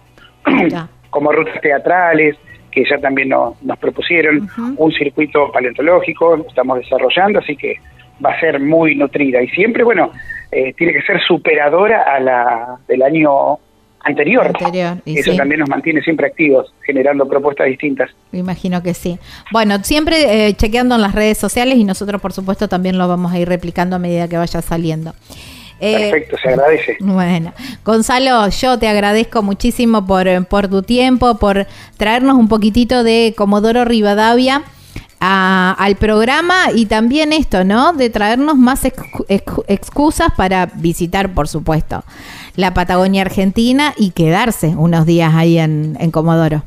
Como rutas teatrales, que ya también nos propusieron. Un circuito paleontológico, estamos desarrollando, así que va a ser muy nutrida. Y siempre, bueno, eh, tiene que ser superadora a la del año anterior. Eso también nos mantiene siempre activos, generando propuestas distintas. Me imagino que sí. Bueno, siempre eh, chequeando en las redes sociales y nosotros, por supuesto, también lo vamos a ir replicando a medida que vaya saliendo. Eh, Perfecto, se agradece. Bueno, Gonzalo, yo te agradezco muchísimo por, por tu tiempo, por traernos un poquitito de Comodoro Rivadavia. al programa y también esto, ¿no? De traernos más excusas para visitar, por supuesto, la Patagonia Argentina y quedarse unos días ahí en, en Comodoro.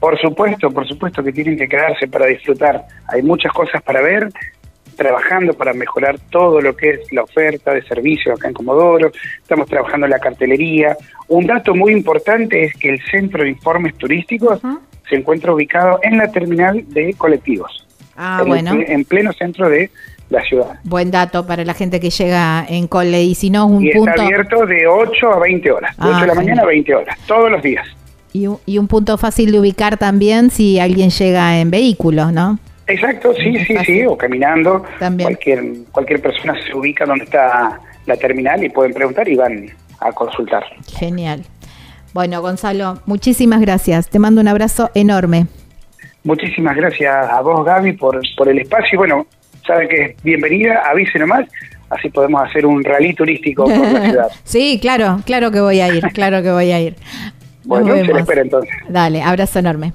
Por supuesto, por supuesto que tienen que quedarse para disfrutar. Hay muchas cosas para ver, trabajando para mejorar todo lo que es la oferta de servicios acá en Comodoro, estamos trabajando en la cartelería. Un dato muy importante es que el Centro de Informes Turísticos se encuentra ubicado en la terminal de colectivos. Ah, bueno. En pleno centro de la ciudad. Buen dato para la gente que llega en cole y si no un y punto... Está abierto de 8 a 20 horas, de 8 de la ah, mañana a 20 horas, todos los días. Y un, y un punto fácil de ubicar también si alguien llega en vehículo, ¿no? Exacto, sí, sí, sí, o caminando. También. Cualquier, cualquier persona se ubica donde está la terminal y pueden preguntar y van a consultar. Genial. Bueno, Gonzalo, muchísimas gracias. Te mando un abrazo enorme. Muchísimas gracias a vos, Gaby, por, por el espacio. Bueno, sabe que es bienvenida, avise nomás, así podemos hacer un rally turístico por la ciudad. sí, claro, claro que voy a ir, claro que voy a ir. bueno, se le espera entonces. Dale, abrazo enorme.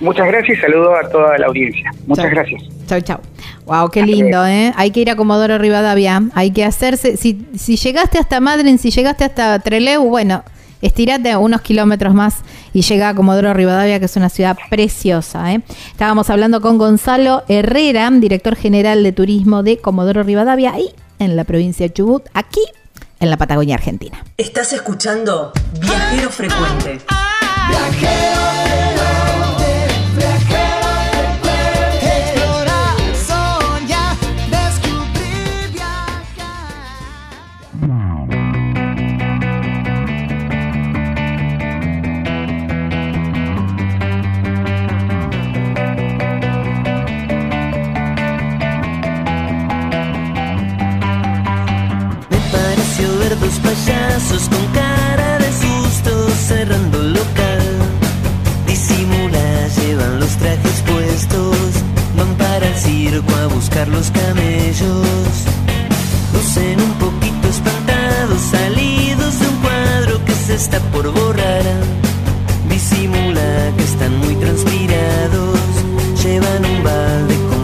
Muchas gracias y saludo a toda la audiencia. Muchas gracias. Chau, chau. Wow, qué lindo, ¿eh? Hay que ir a Comodoro Rivadavia. Hay que hacerse. Si, si llegaste hasta Madrid, si llegaste hasta Trelew, bueno, estirate unos kilómetros más y llega a Comodoro Rivadavia, que es una ciudad preciosa. ¿eh? Estábamos hablando con Gonzalo Herrera, director general de turismo de Comodoro Rivadavia, ahí en la provincia de Chubut, aquí en la Patagonia Argentina. Estás escuchando Viajero Frecuente. Viajero payasos con cara de susto cerrando el local. Disimula, llevan los trajes puestos, van para el circo a buscar los camellos. Lucen un poquito espantados, salidos de un cuadro que se está por borrar. Disimula que están muy transpirados, llevan un balde acercarme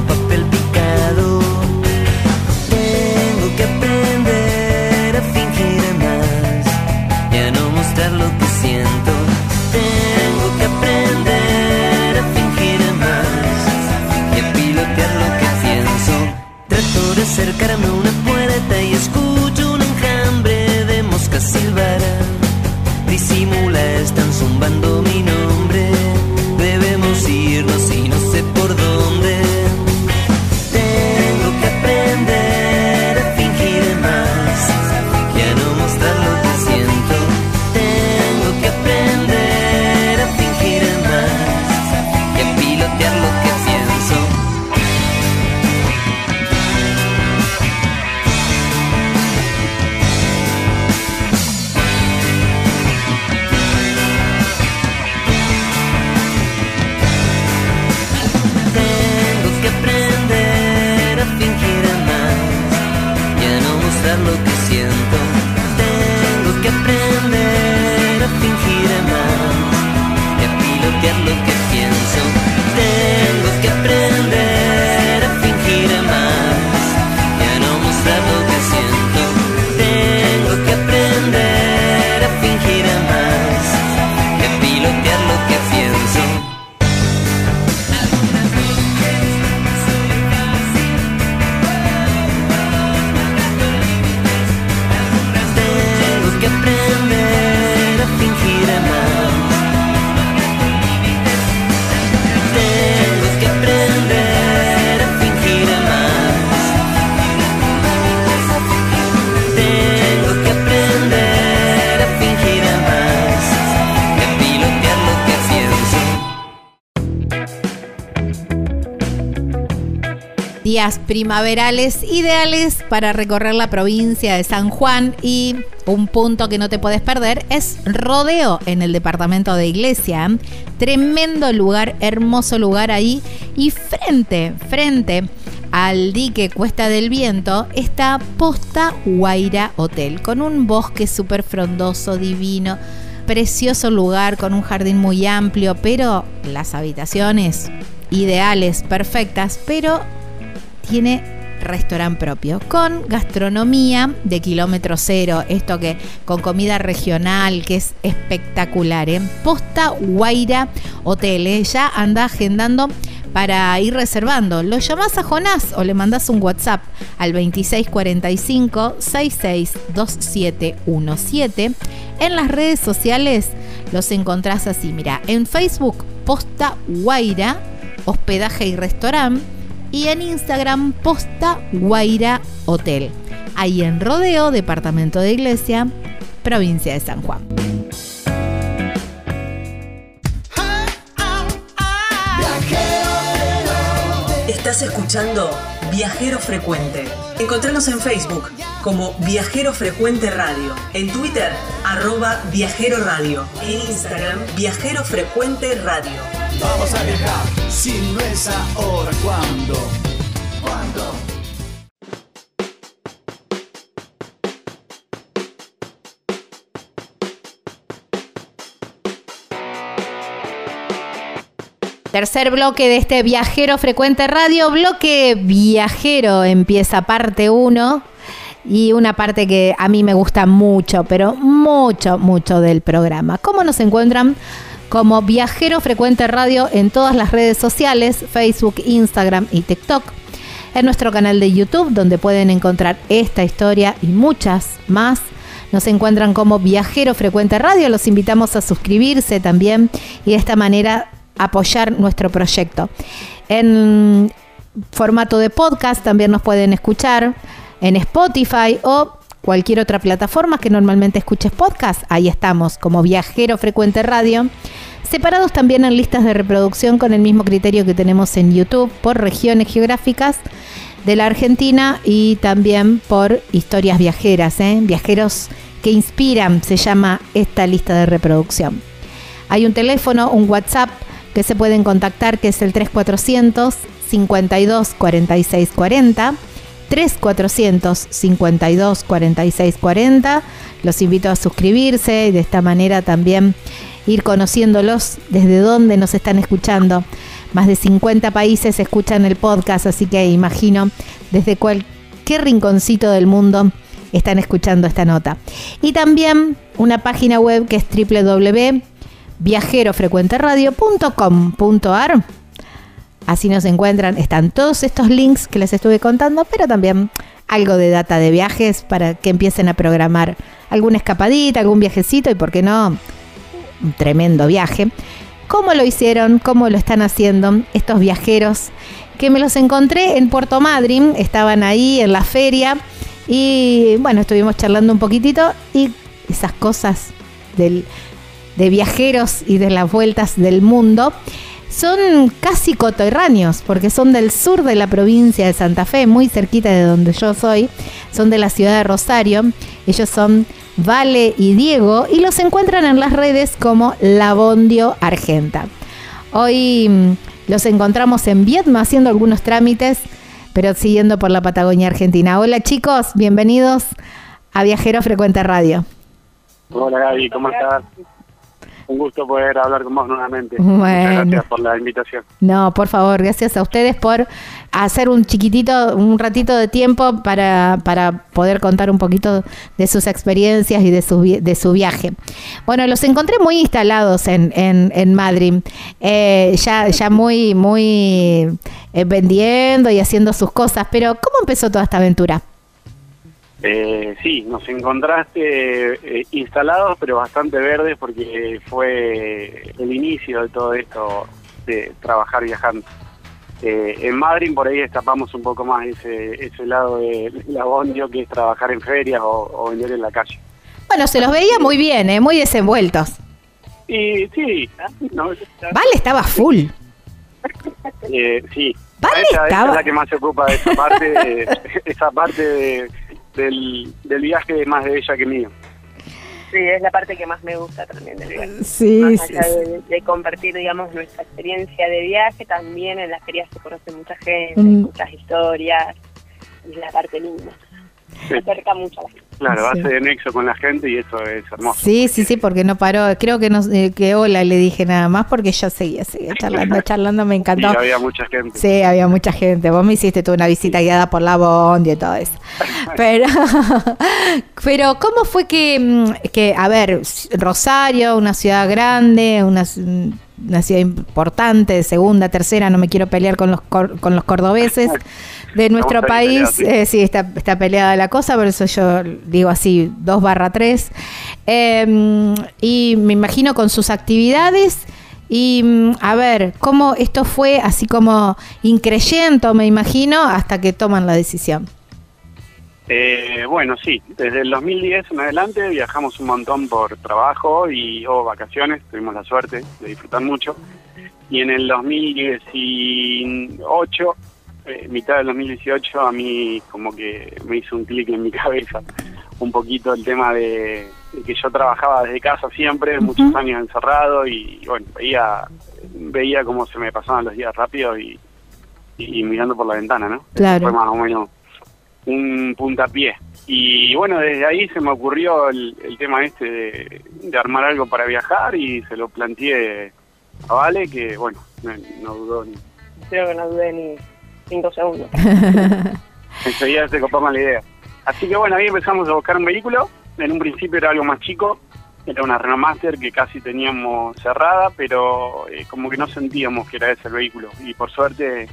primaverales ideales para recorrer la provincia de San Juan y un punto que no te puedes perder es Rodeo en el departamento de Iglesia. Tremendo lugar, hermoso lugar ahí y frente, frente al dique Cuesta del Viento está Posta Guaira Hotel con un bosque súper frondoso, divino precioso lugar con un jardín muy amplio, pero las habitaciones ideales, perfectas, pero tiene restaurante propio con gastronomía de kilómetro cero, esto que con comida regional que es espectacular. En ¿eh? Posta Guaira Hotel, ¿eh? ya anda agendando para ir reservando. Lo llamás a Jonás o le mandás un WhatsApp al 2645 662717. En las redes sociales los encontrás así, mira, en Facebook Posta Guaira, hospedaje y restaurante y en Instagram Posta Guaira Hotel. Ahí en Rodeo, departamento de Iglesia, provincia de San Juan. Estás escuchando Viajero Frecuente. Encontranos en Facebook como Viajero Frecuente Radio, en Twitter arroba Viajero Radio, en Instagram Viajero Frecuente Radio. Vamos a viajar, si no es ahora, ¿cuándo? ¿Cuándo? Tercer bloque de este Viajero Frecuente Radio, bloque Viajero empieza parte 1 y una parte que a mí me gusta mucho, pero mucho, mucho del programa. ¿Cómo nos encuentran? Como Viajero Frecuente Radio en todas las redes sociales, Facebook, Instagram y TikTok. En nuestro canal de YouTube, donde pueden encontrar esta historia y muchas más. Nos encuentran como Viajero Frecuente Radio. Los invitamos a suscribirse también y de esta manera apoyar nuestro proyecto. En formato de podcast también nos pueden escuchar en Spotify o cualquier otra plataforma que normalmente escuches podcast. Ahí estamos como Viajero Frecuente Radio. Separados también en listas de reproducción con el mismo criterio que tenemos en YouTube por regiones geográficas de la Argentina y también por historias viajeras, ¿eh? viajeros que inspiran, se llama esta lista de reproducción. Hay un teléfono, un WhatsApp que se pueden contactar, que es el 3400 52 46 40. 3400 52 46 40. Los invito a suscribirse y de esta manera también ir conociéndolos desde dónde nos están escuchando. Más de 50 países escuchan el podcast, así que imagino desde cualquier rinconcito del mundo están escuchando esta nota. Y también una página web que es www viajerofrecuenteradio.com.ar. Así nos encuentran, están todos estos links que les estuve contando, pero también algo de data de viajes para que empiecen a programar alguna escapadita, algún viajecito y, por qué no, un tremendo viaje. ¿Cómo lo hicieron? ¿Cómo lo están haciendo estos viajeros? Que me los encontré en Puerto Madryn, estaban ahí en la feria y bueno, estuvimos charlando un poquitito y esas cosas de viajeros y de las vueltas del mundo, son casi coterráneos, porque son del sur de la provincia de Santa Fe, muy cerquita de donde yo soy, son de la ciudad de Rosario, ellos son Vale y Diego, y los encuentran en las redes como Labondio Argenta. Hoy mm, los encontramos en Vietma haciendo algunos trámites, pero siguiendo por la Patagonia Argentina. Hola chicos, bienvenidos a Viajero Frecuente Radio. Hola Gaby, ¿cómo estás? Un gusto poder hablar con vos nuevamente. Muchas gracias por la invitación. No, por favor, gracias a ustedes por hacer un chiquitito, un ratito de tiempo para, para poder contar un poquito de sus experiencias y de su, de su viaje. Bueno, los encontré muy instalados en, en, Madrid, eh, ya, ya muy, muy eh, vendiendo y haciendo sus cosas, pero ¿cómo empezó toda esta aventura? Eh, sí, nos encontraste eh, instalados, pero bastante verdes porque fue el inicio de todo esto de trabajar viajando. Eh, en Madrid por ahí destapamos un poco más ese, ese lado de la bondio que es trabajar en ferias o, vender en la calle. Bueno, se los veía muy bien, ¿eh? muy desenvueltos. Y sí, vale, estaba full. Eh, sí, Vale estaba- es la que más se ocupa de esa parte, eh, esa parte de- del, del viaje es más de ella que mío. Sí, es la parte que más me gusta también del viaje. Sí, Más sí, allá sí. de, de compartir, digamos, nuestra experiencia de viaje, también en las ferias se conoce mucha gente, Mm. muchas historias, y es la parte linda. Sí. Acerca mucho a la gente. Claro, Sí. hace de nexo con la gente y eso es hermoso. Sí, sí, sí, porque no paró. Creo que no, eh, que hola le dije nada más porque yo seguía, seguía charlando, charlando, me Y encantó. había mucha gente. Sí, había mucha gente. Vos me hiciste toda una visita guiada por la Bond y todo eso. Pero, pero ¿cómo fue que, mm, que, a ver, Rosario, una ciudad grande, una, una ciudad importante, segunda, tercera, no me quiero pelear con los, cor- con los cordobeses de nuestro país. eh, sí, está, está peleada la cosa, por eso yo digo así, 2 barra 3. y me imagino con sus actividades. Y mm, a ver, ¿cómo esto fue así como increyendo, me imagino, hasta que toman la decisión? Eh, bueno, sí, desde el 2010 en adelante viajamos un montón por trabajo y o vacaciones, tuvimos la suerte de disfrutar mucho. Y en el 2018, eh, mitad del 2018, a mí como que me hizo un clic en mi cabeza un poquito el tema de, de que yo trabajaba desde casa siempre, muchos años encerrado y bueno, veía, veía cómo se me pasaban los días rápido y, y mirando por la ventana, ¿no? Eso Claro. Fue más o menos un puntapié. Y bueno, desde ahí se me ocurrió el, el tema este de, de armar algo para viajar y se lo planteé a Vale, que bueno, no, no dudó ni. Creo que no dudé ni cinco segundos. Enseguida se copó con la idea. Así que bueno, ahí empezamos a buscar un vehículo. En un principio era algo más chico, era una Renault Master que casi teníamos cerrada, pero eh, como que no sentíamos que era ese el vehículo. Y por suerte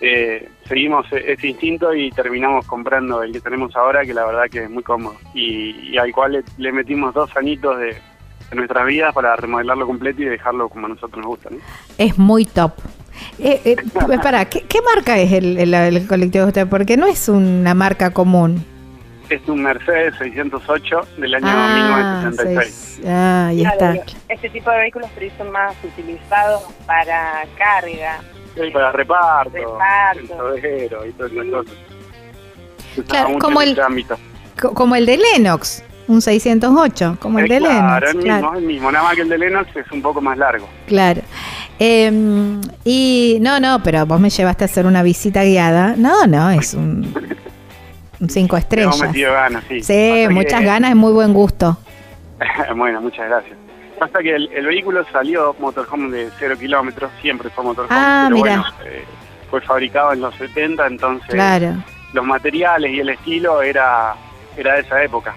eh, seguimos e- ese instinto y terminamos comprando el que tenemos ahora, que la verdad que es muy cómodo. Y, y al cual le, le metimos dos añitos de, de nuestras vidas para remodelarlo completo y dejarlo como a nosotros nos gusta. ¿no? Es muy top. Eh, eh, espera, ¿qué, qué marca es el, el- el colectivo de usted? Porque no es una marca común. Es un Mercedes 608 del año Ah, 1976. seis- ah, ahí Claro, está. Este tipo de vehículos son más utilizados para carga. Sí, para reparto, Reparto. el y todas esas cosas. Se usaba Claro, como el- ámbito. Como el de Lennox, un 608, como el de claro, Lennox. el claro. mismo, el mismo. Nada más que el de Lennox es un poco más largo. Claro. Eh, y no, no, pero vos me llevaste a hacer una visita guiada. No, no, es un, un cinco estrellas. metido ganas, sí. Sí, muchas que- ganas y muy buen gusto. bueno, muchas gracias. Pasa que el, el vehículo salió motorhome de cero kilómetros, siempre fue motorhome, Ah, pero bueno, eh, fue fabricado en los 70, entonces Claro. los materiales y el estilo era, era de esa época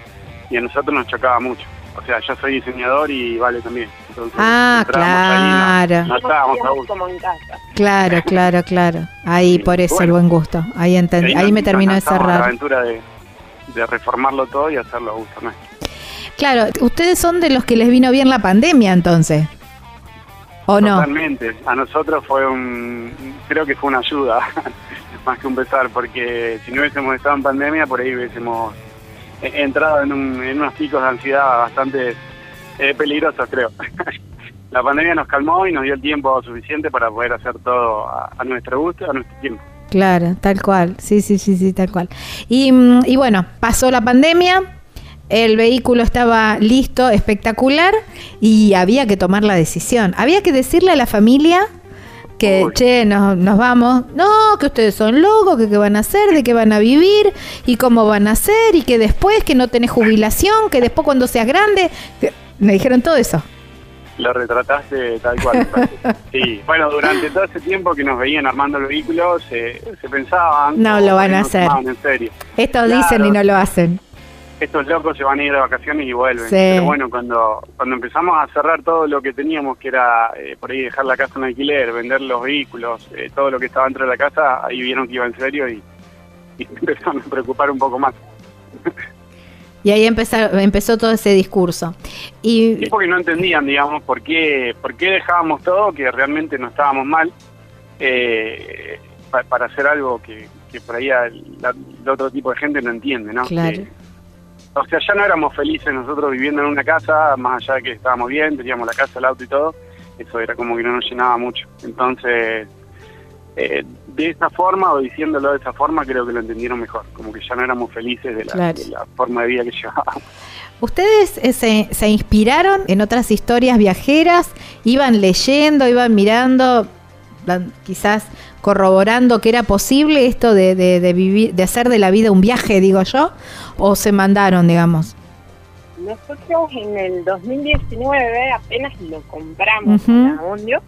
y a nosotros nos chocaba mucho. O sea, yo soy diseñador y Vale también. Entonces, Ah, ahí, no- claro. no, estábamos a Sentíamos gusto. como en casa. Claro, claro, claro. Ahí Sí, por eso bueno. el buen gusto. Ahí ahí nos- me terminó de a La cerrar. aventura de, de reformarlo todo y hacerlo a gusto nuestro. Claro, ustedes son de los que les vino bien la pandemia entonces. ¿O no? Totalmente. A nosotros fue un. Creo que fue una ayuda, más que un pesar, porque si no hubiésemos estado en pandemia, por ahí hubiésemos eh, entrado en, un- en unos picos de ansiedad bastante eh, peligrosos, creo. La pandemia nos calmó y nos dio el tiempo suficiente para poder hacer todo a, a nuestro gusto, a nuestro tiempo. Claro, tal cual. Sí, sí, sí, sí, tal cual. Y, mm, y bueno, pasó la pandemia, el vehículo estaba listo, espectacular, y había que tomar la decisión. Había que decirle a la familia que, Uy. che, nos, nos vamos. No, que ustedes son locos, que qué van a hacer, de qué van a vivir, y cómo van a hacer, y que después, que no tenés jubilación, que después cuando seas grande... que- Me dijeron todo eso. Lo retrataste tal cual. sí, bueno, durante todo ese tiempo que nos veían armando el vehículo, se, se pensaban. No lo van a hacer. tomaban en serio. Esto Claro. dicen y no lo hacen. Estos locos se van a ir de vacaciones y vuelven. Sí. Pero bueno, cuando cuando empezamos a cerrar todo lo que teníamos, que era eh, por ahí dejar la casa en alquiler, vender los vehículos, eh, todo lo que estaba dentro de la casa, ahí vieron que iba en serio y, y empezaron a preocupar un poco más. Y ahí empezó, empezó todo ese discurso. Y Sí, porque no entendían, digamos, por qué, por qué dejábamos todo, que realmente no estábamos mal, eh, pa- para hacer algo que, que por ahí el, otro tipo de gente no entiende, ¿no? Claro. Que- o sea, ya no éramos felices nosotros viviendo en una casa, más allá de que estábamos bien, teníamos la casa, el auto y todo, eso era como que no nos llenaba mucho. Entonces, eh, de esa forma o diciéndolo de esa forma, creo que lo entendieron mejor, como que ya no éramos felices de la, Claro. de la forma de vida que llevábamos. ¿Ustedes eh, se, se inspiraron en otras historias viajeras? ¿Iban leyendo, iban mirando, quizás corroborando que era posible esto de, de- de vivir, de hacer de la vida un viaje, digo yo? ¿O se mandaron, digamos? Nosotros en el 2019 apenas lo compramos Amundio,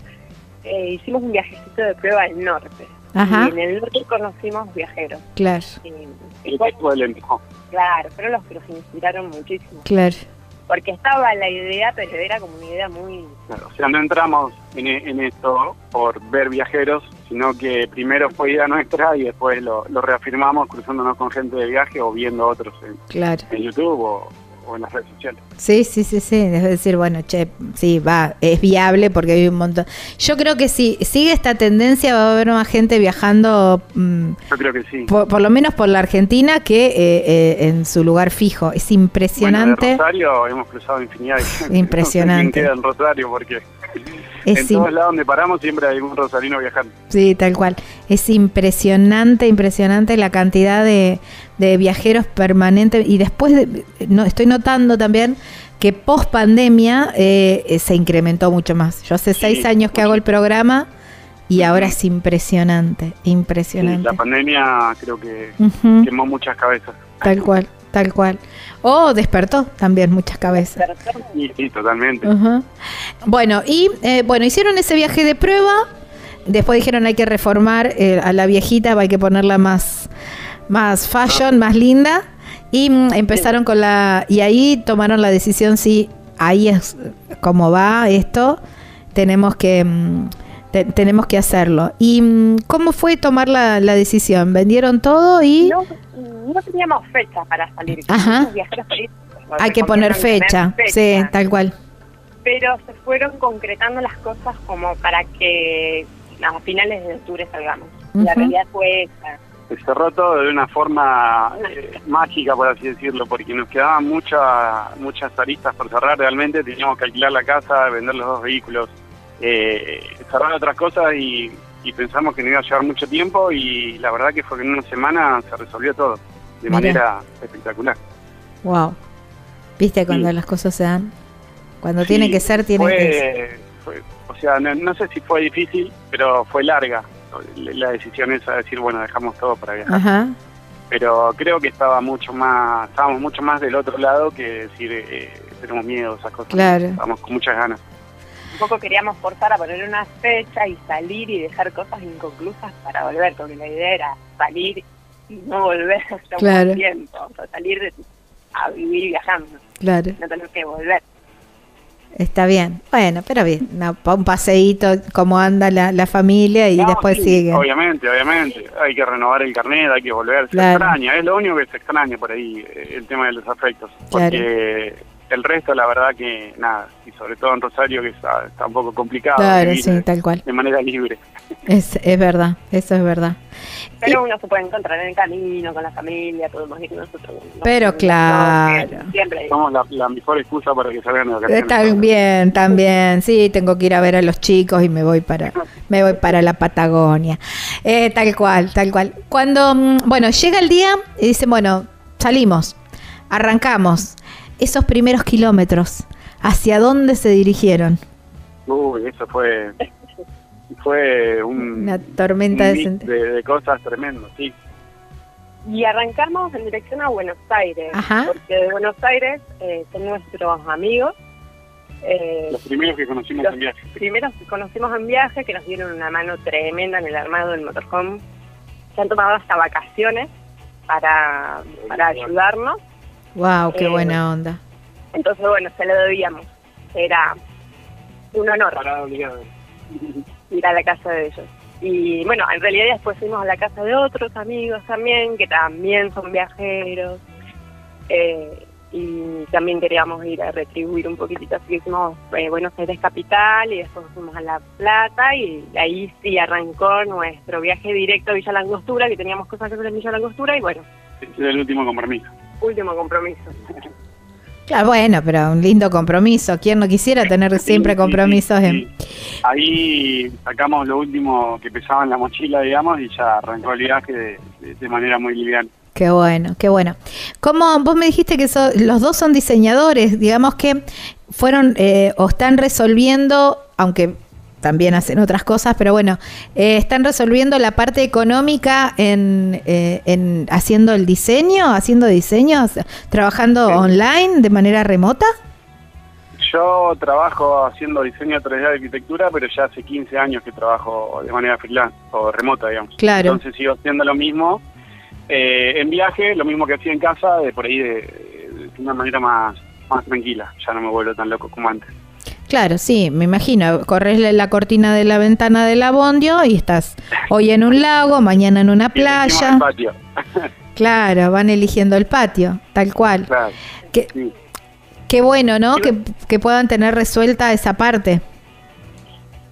eh, hicimos un viajecito de prueba al norte. Ajá. Y en el norte conocimos viajeros. Claro, Y, Y y fue- después le empujó. claro, fueron los que nos inspiraron muchísimo. claro. Porque estaba la idea, pero era como una idea muy... Claro, o sea, no entramos en, e- en esto por ver viajeros, sino que primero fue idea nuestra y después lo, lo reafirmamos cruzándonos con gente de viaje o viendo otros en, Claro. en YouTube o, o en las redes sociales. Sí, sí, sí, sí. Es decir, bueno, che, sí, va, es viable porque hay un montón. Yo creo que si sigue esta tendencia va a haber más gente viajando, mm, Yo creo que sí. por, por lo menos por la Argentina, que eh, eh, en su lugar fijo. Es Bueno, impresionante. de Rosario hemos cruzado infinidad de gente. Impresionante. No sé quién queda en Rosario porque Es en todos lados donde paramos siempre hay un rosarino viajando. Sí, tal cual. Es impresionante, impresionante la cantidad de, de viajeros permanentes. Y después, de- no, estoy notando también que post pandemia eh, se incrementó mucho más. Yo hace Sí, seis años que hago el programa y ahora es impresionante, Sí, impresionante. la pandemia creo que quemó muchas cabezas. tal cual, tal cual. O despertó también muchas cabezas. Sí, sí, totalmente. Bueno, y eh, bueno, hicieron ese viaje de prueba. Después dijeron hay que reformar eh, a la viejita, hay que ponerla más, más fashion, más linda. Y mm, empezaron con la. Y ahí tomaron la decisión si ahí es como va esto, tenemos que. mm, te- tenemos que hacerlo. ¿Y mm, cómo fue tomar la, la decisión? ¿Vendieron todo y No, no teníamos fecha para salir. Ajá. Hay que poner fecha? Sí, tal cual. Pero se fueron concretando las cosas como para que a finales de octubre salgamos. La realidad fue esa. Se cerró todo de una forma eh, mágica, por así decirlo, porque nos quedaban muchas muchas aristas por cerrar realmente. Teníamos que alquilar la casa, vender los dos vehículos, eh, cerrar otras cosas y, y pensamos que no iba a llevar mucho tiempo y la verdad que fue que en una semana se resolvió todo de Mirá. manera espectacular. Wow. ¿Viste cuando Sí. las cosas se dan? Cuando Sí, tiene que ser, tiene fue, que ser. fue- o sea, no, no sé si fue difícil, pero fue larga la decisión esa de decir, bueno, dejamos todo para viajar. Ajá. Pero creo que estaba mucho más, estábamos mucho más del otro lado que decir, eh, tenemos miedo, esas cosas. Claro. Estábamos con muchas ganas. Un poco queríamos forzar a poner una fecha y salir y dejar cosas inconclusas para volver, porque la idea era salir y no volver hasta Claro. un tiempo. O sea, salir de- a vivir viajando, Claro. no tener que volver. Está bien. Bueno, pero bien. una- un paseíto, cómo anda la, la familia y No, después sí, sigue. Obviamente, obviamente. Hay que renovar el carnet, hay que volver. Se Claro. extraña, es lo único que se extraña por ahí, eh, el tema de los afectos. Claro. Porque el resto, la verdad que nada. Y sobre todo en Rosario, que está, está un poco complicado. Claro, vivir sí, tal cual. De manera libre. Es, es verdad, eso es verdad. Pero uno se puede encontrar en el camino, con la familia, podemos ir nosotros. ¿no? Pero claro. Siempre. Somos la, la mejor excusa para que salgan de vacaciones. También, también, sí, tengo que ir a ver a los chicos y me voy para, me voy para la Patagonia. Eh, tal cual, tal cual. Cuando, mm, bueno, llega el día y dicen, bueno, salimos, arrancamos. Esos primeros kilómetros, ¿hacia dónde se dirigieron? Uy, eso fue fue un, Una tormenta un de de, de cosas tremendas, sí. Y arrancamos en dirección a Buenos Aires, Ajá. porque de Buenos Aires eh, son nuestros amigos. eh, Los primeros que conocimos los en viaje. primeros que conocimos en viaje, que nos dieron una mano tremenda en el armado del motorhome. Se han tomado hasta vacaciones para, para ayudarnos. Wow, qué Eh, buena onda. Entonces, bueno, se lo debíamos. Era un honor Parada obligada. ir a la casa de ellos. Y bueno, en realidad después fuimos a la casa de otros amigos también, que también son viajeros. Eh, y también queríamos ir a retribuir un poquitito, así que hicimos eh, Buenos Aires Capital y después fuimos a La Plata y ahí sí arrancó nuestro viaje directo a Villa Langostura, que teníamos cosas que hacer en Villa Langostura y bueno, Ese es el último compromiso. Último compromiso. Claro, bueno, pero un lindo compromiso. ¿Quién no quisiera tener siempre compromisos? En... Ahí sacamos lo último que pesaba en la mochila, digamos, y ya arrancó el viaje de, de manera muy liviana. Qué bueno, qué bueno. ¿Cómo vos me dijiste que los dos son diseñadores? Digamos que fueron eh, o están resolviendo, aunque también hacen otras cosas, pero bueno, eh, están resolviendo la parte económica en, eh, en haciendo el diseño, haciendo diseños, trabajando online de manera remota. Yo trabajo haciendo diseño 3D de arquitectura, pero ya hace 15 años que trabajo de manera freelance o remota, digamos. Claro. Entonces sigo haciendo lo mismo eh, en viaje, lo mismo que hacía en casa, de por ahí de, una manera más, más tranquila. Ya no me vuelvo tan loco como antes. Claro, sí, me imagino. Corres la cortina de la ventana del abondio y estás hoy en un lago, mañana en una playa. patio. claro, van eligiendo el patio, tal cual. Claro. Qué, bueno, ¿no? Que, que, puedan tener resuelta esa parte.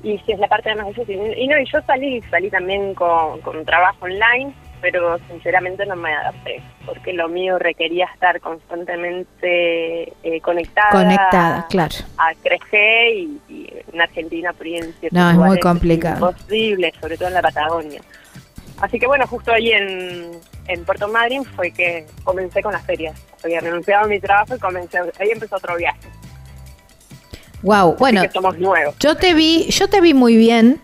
Y sí, es la parte más difícil. Y no, y yo salí, salí también con, con trabajo online pero sinceramente no me adapté, porque lo mío requería estar constantemente eh, conectada. Conectada, claro. A crecer y, en Argentina, por ahí No, es muy complicado. Es imposible, sobre todo en la Patagonia. Así que bueno, justo ahí en, en Puerto Madryn fue que comencé con las ferias. Había renunciado a mi trabajo y comencé, ahí empezó otro viaje. Wow, bueno, somos nuevos. yo te vi, yo te vi muy bien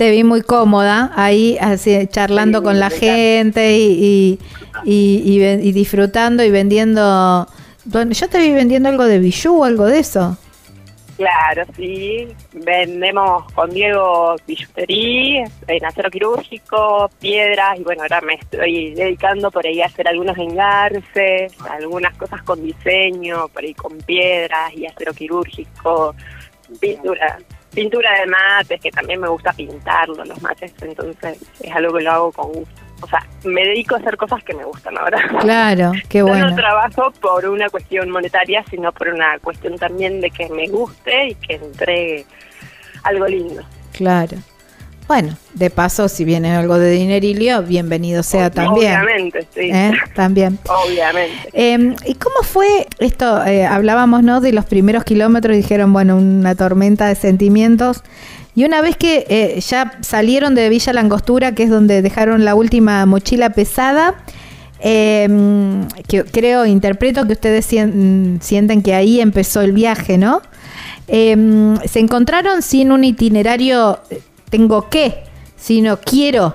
te vi muy cómoda ahí así, charlando con la gente y, y, disfrutando y vendiendo. Bueno, yo te vi vendiendo algo de bijú, algo de eso. Claro, sí. Vendemos con Diego billutería, en acero quirúrgico, piedras y bueno, ahora me estoy dedicando por ahí a hacer algunos engarces, algunas cosas con diseño, por ahí con piedras y acero quirúrgico, pintura pintura de mates, que también me gusta pintarlo, los mates, entonces es algo que lo hago con gusto. O sea, me dedico a hacer cosas que me gustan ahora. Claro, qué bueno. no trabajo por una cuestión monetaria, sino por una cuestión también de que me guste y que entregue algo lindo. Claro. Bueno, de paso, si viene algo de dinerilio, bienvenido sea también. Obviamente, sí. ¿Eh? También. Obviamente. ¿Y cómo fue esto? Eh, hablábamos, ¿no? De los primeros kilómetros, dijeron, bueno, una tormenta de sentimientos. Y una vez que eh, ya salieron de Villa Langostura, que es donde dejaron la última mochila pesada, em, que creo, interpreto que ustedes sienten que ahí empezó el viaje, ¿no? Em, se encontraron sin un itinerario tengo que, sino quiero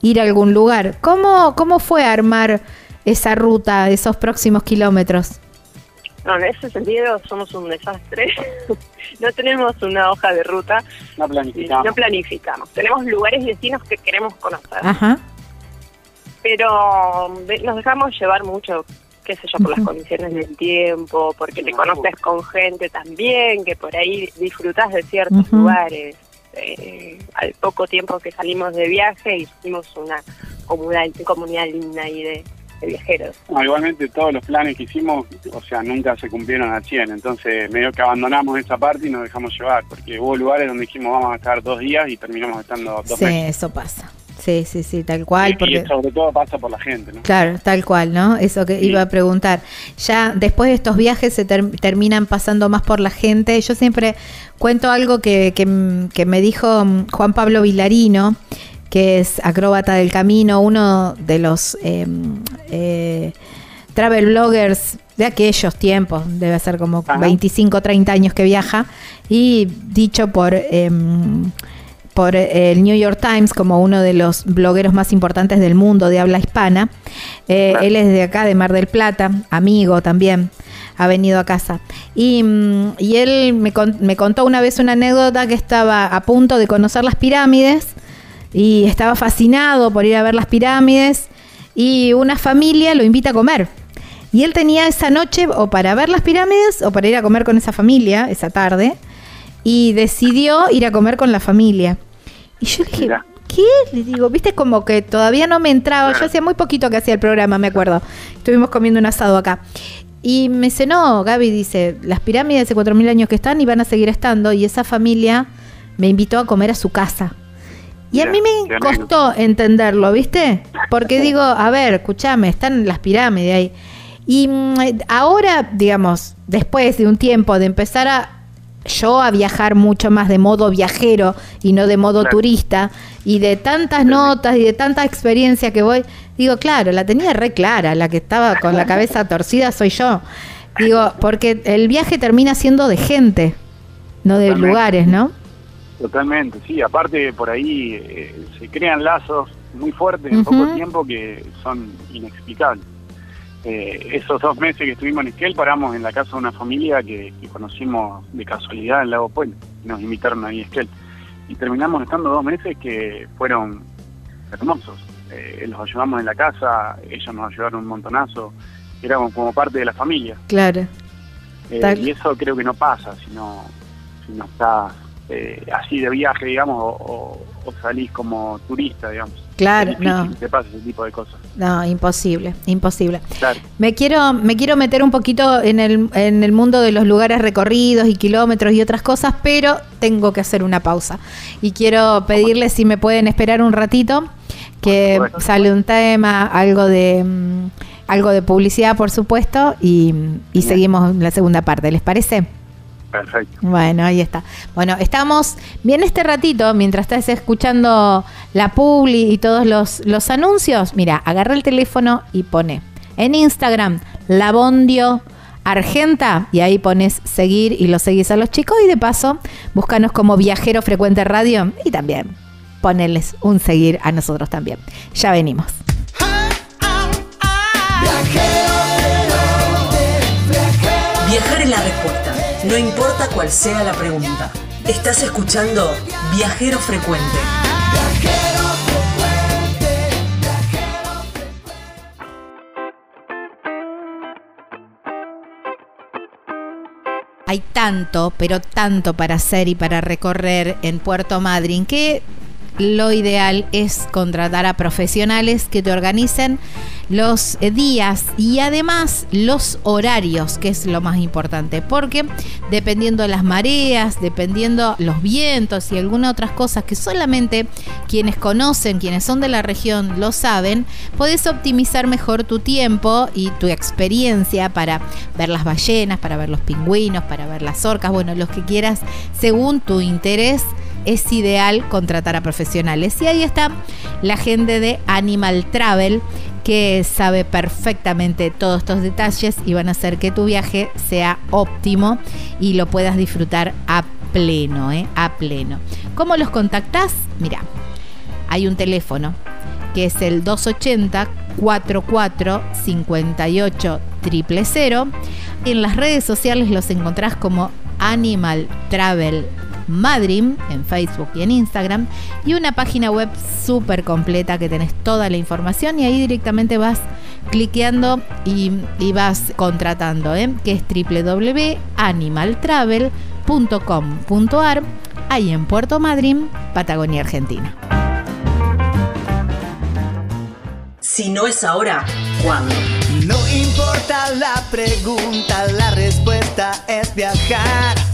ir a algún lugar. ¿Cómo, cómo fue armar esa ruta, esos próximos kilómetros? No, en ese sentido somos un desastre. no tenemos una hoja de ruta. No planificamos. No planificamos. Tenemos lugares y destinos que queremos conocer. Ajá. Pero nos dejamos llevar mucho, qué sé yo, por las condiciones del tiempo, porque te conoces con gente también, que por ahí disfrutas de ciertos lugares eh, al poco tiempo que salimos de viaje hicimos una comunidad, comunidad linda ahí de, viajeros. igualmente todos los planes que hicimos, o sea, nunca se cumplieron al 100, entonces medio que abandonamos esa parte y nos dejamos llevar, porque hubo lugares donde dijimos vamos a estar dos días y terminamos estando dos sí, eso pasa. Sí, sí, sí, tal cual. porque... Y sobre todo pasa por la gente, ¿no? Claro, tal cual, ¿no? Eso que iba a preguntar. Ya después de estos viajes se terminan pasando más por la gente. Yo siempre cuento algo que, que, me dijo mm, Juan Pablo Vilarino, que es acróbata del camino, uno de los em, eh, travel bloggers de aquellos tiempos, debe ser como 25, 30 años que viaja, y dicho por... Em, por el New York Times como uno de los blogueros más importantes del mundo de habla hispana. Eh, él es de acá, de Mar del Plata, amigo también, ha venido a casa. Y, mm, él me, me contó una vez una anécdota que estaba a punto de conocer las pirámides y estaba fascinado por ir a ver las pirámides y una familia lo invita a comer. Y él tenía esa noche o para ver las pirámides o para ir a comer con esa familia esa tarde y decidió ir a comer con la familia. Y yo dije, ¿qué? Le digo, viste como que todavía no me entraba. Yo hacía muy poquito que hacía el programa, me acuerdo. Estuvimos comiendo un asado acá. Y me dice, no, Gaby dice, las pirámides hace 4.000 años que están y van a seguir estando. Y esa familia me invitó a comer a su casa. Y a mí me costó entenderlo, ¿viste? Porque digo, a ver, escúchame, están las pirámides ahí. Y mm, ahora, digamos, después de un tiempo de empezar a yo a viajar mucho más de modo viajero y no de modo turista, y de tantas notas y de tanta experiencia que voy, digo, claro, la tenía re clara, la que estaba con la cabeza torcida soy yo. Digo, porque el viaje termina siendo de gente, no de lugares, ¿no? Totalmente, sí, aparte por ahí eh, se crean lazos muy fuertes en poco tiempo que son inexplicables. Eh, esos dos meses que estuvimos en Esquel paramos en la casa de una familia que, conocimos de casualidad en Lago Puente, nos invitaron ahí a Esquel y terminamos estando dos meses que fueron hermosos. Eh, los ayudamos en la casa, ellos nos ayudaron un montonazo, éramos como parte de la familia. Claro. Eh, y eso creo que no pasa si no, si no estás eh, así de viaje, digamos, o, salís como turista, digamos. Claro, no. te pasa ese tipo de cosas. No, imposible, imposible. Me quiero, me quiero meter un poquito en el, en el mundo de los lugares recorridos y kilómetros y otras cosas, pero tengo que hacer una pausa. Y quiero pedirles si me pueden esperar un ratito, que sale un tema, algo de mm, algo de publicidad, por supuesto, y, y seguimos la segunda parte. ¿Les parece? Perfecto. Bueno, ahí está. Bueno, estamos bien este ratito, mientras estás escuchando la publi y todos los, los anuncios, mira, agarra el teléfono y pone en Instagram Labondio Argenta y ahí pones seguir y lo seguís a los chicos y de paso búscanos como Viajero Frecuente Radio y también ponerles un seguir a nosotros también. Ya venimos. Viajar en la respuesta no importa cuál sea la pregunta. Estás escuchando Viajero Frecuente. Hay tanto, pero tanto para hacer y para recorrer en Puerto Madryn que lo ideal es contratar a profesionales que te organicen los días y además los horarios, que es lo más importante, porque dependiendo de las mareas, dependiendo los vientos y algunas otras cosas que solamente quienes conocen, quienes son de la región lo saben, podés optimizar mejor tu tiempo y tu experiencia para ver las ballenas, para ver los pingüinos, para ver las orcas, bueno, los que quieras según tu interés es ideal contratar a profesionales. Y ahí está la gente de Animal Travel que sabe perfectamente todos estos detalles y van a hacer que tu viaje sea óptimo y lo puedas disfrutar a pleno, ¿eh? a pleno. ¿Cómo los contactás? Mira, hay un teléfono que es el 280 44 58 000. En las redes sociales los encontrás como Animal Travel Madrim en Facebook y en Instagram y una página web súper completa que tenés toda la información y ahí directamente vas cliqueando y, vas contratando, ¿eh? que es www.animaltravel.com.ar ahí en Puerto Madryn, Patagonia, Argentina. Si no es ahora, ¿cuándo? No importa la pregunta, la respuesta es viajar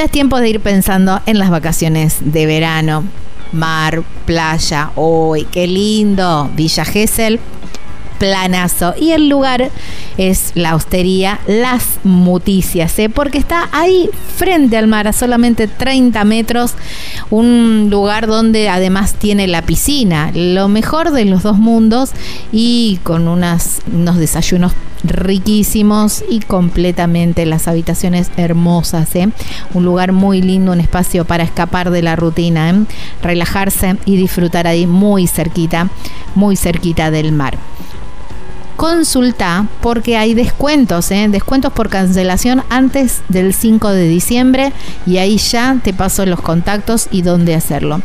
es tiempo de ir pensando en las vacaciones de verano. Mar, playa, uy, qué lindo. Villa Gesell, planazo. Y el lugar es la hostería Las Muticias, ¿eh? porque está ahí frente al mar, a solamente 30 metros, un lugar donde además tiene la piscina, lo mejor de los dos mundos y con unas, unos desayunos riquísimos y completamente las habitaciones hermosas, ¿eh? un lugar muy lindo, un espacio para escapar de la rutina, ¿eh? relajarse y disfrutar ahí muy cerquita, muy cerquita del mar consulta porque hay descuentos, ¿eh? descuentos por cancelación antes del 5 de diciembre y ahí ya te paso los contactos y dónde hacerlo.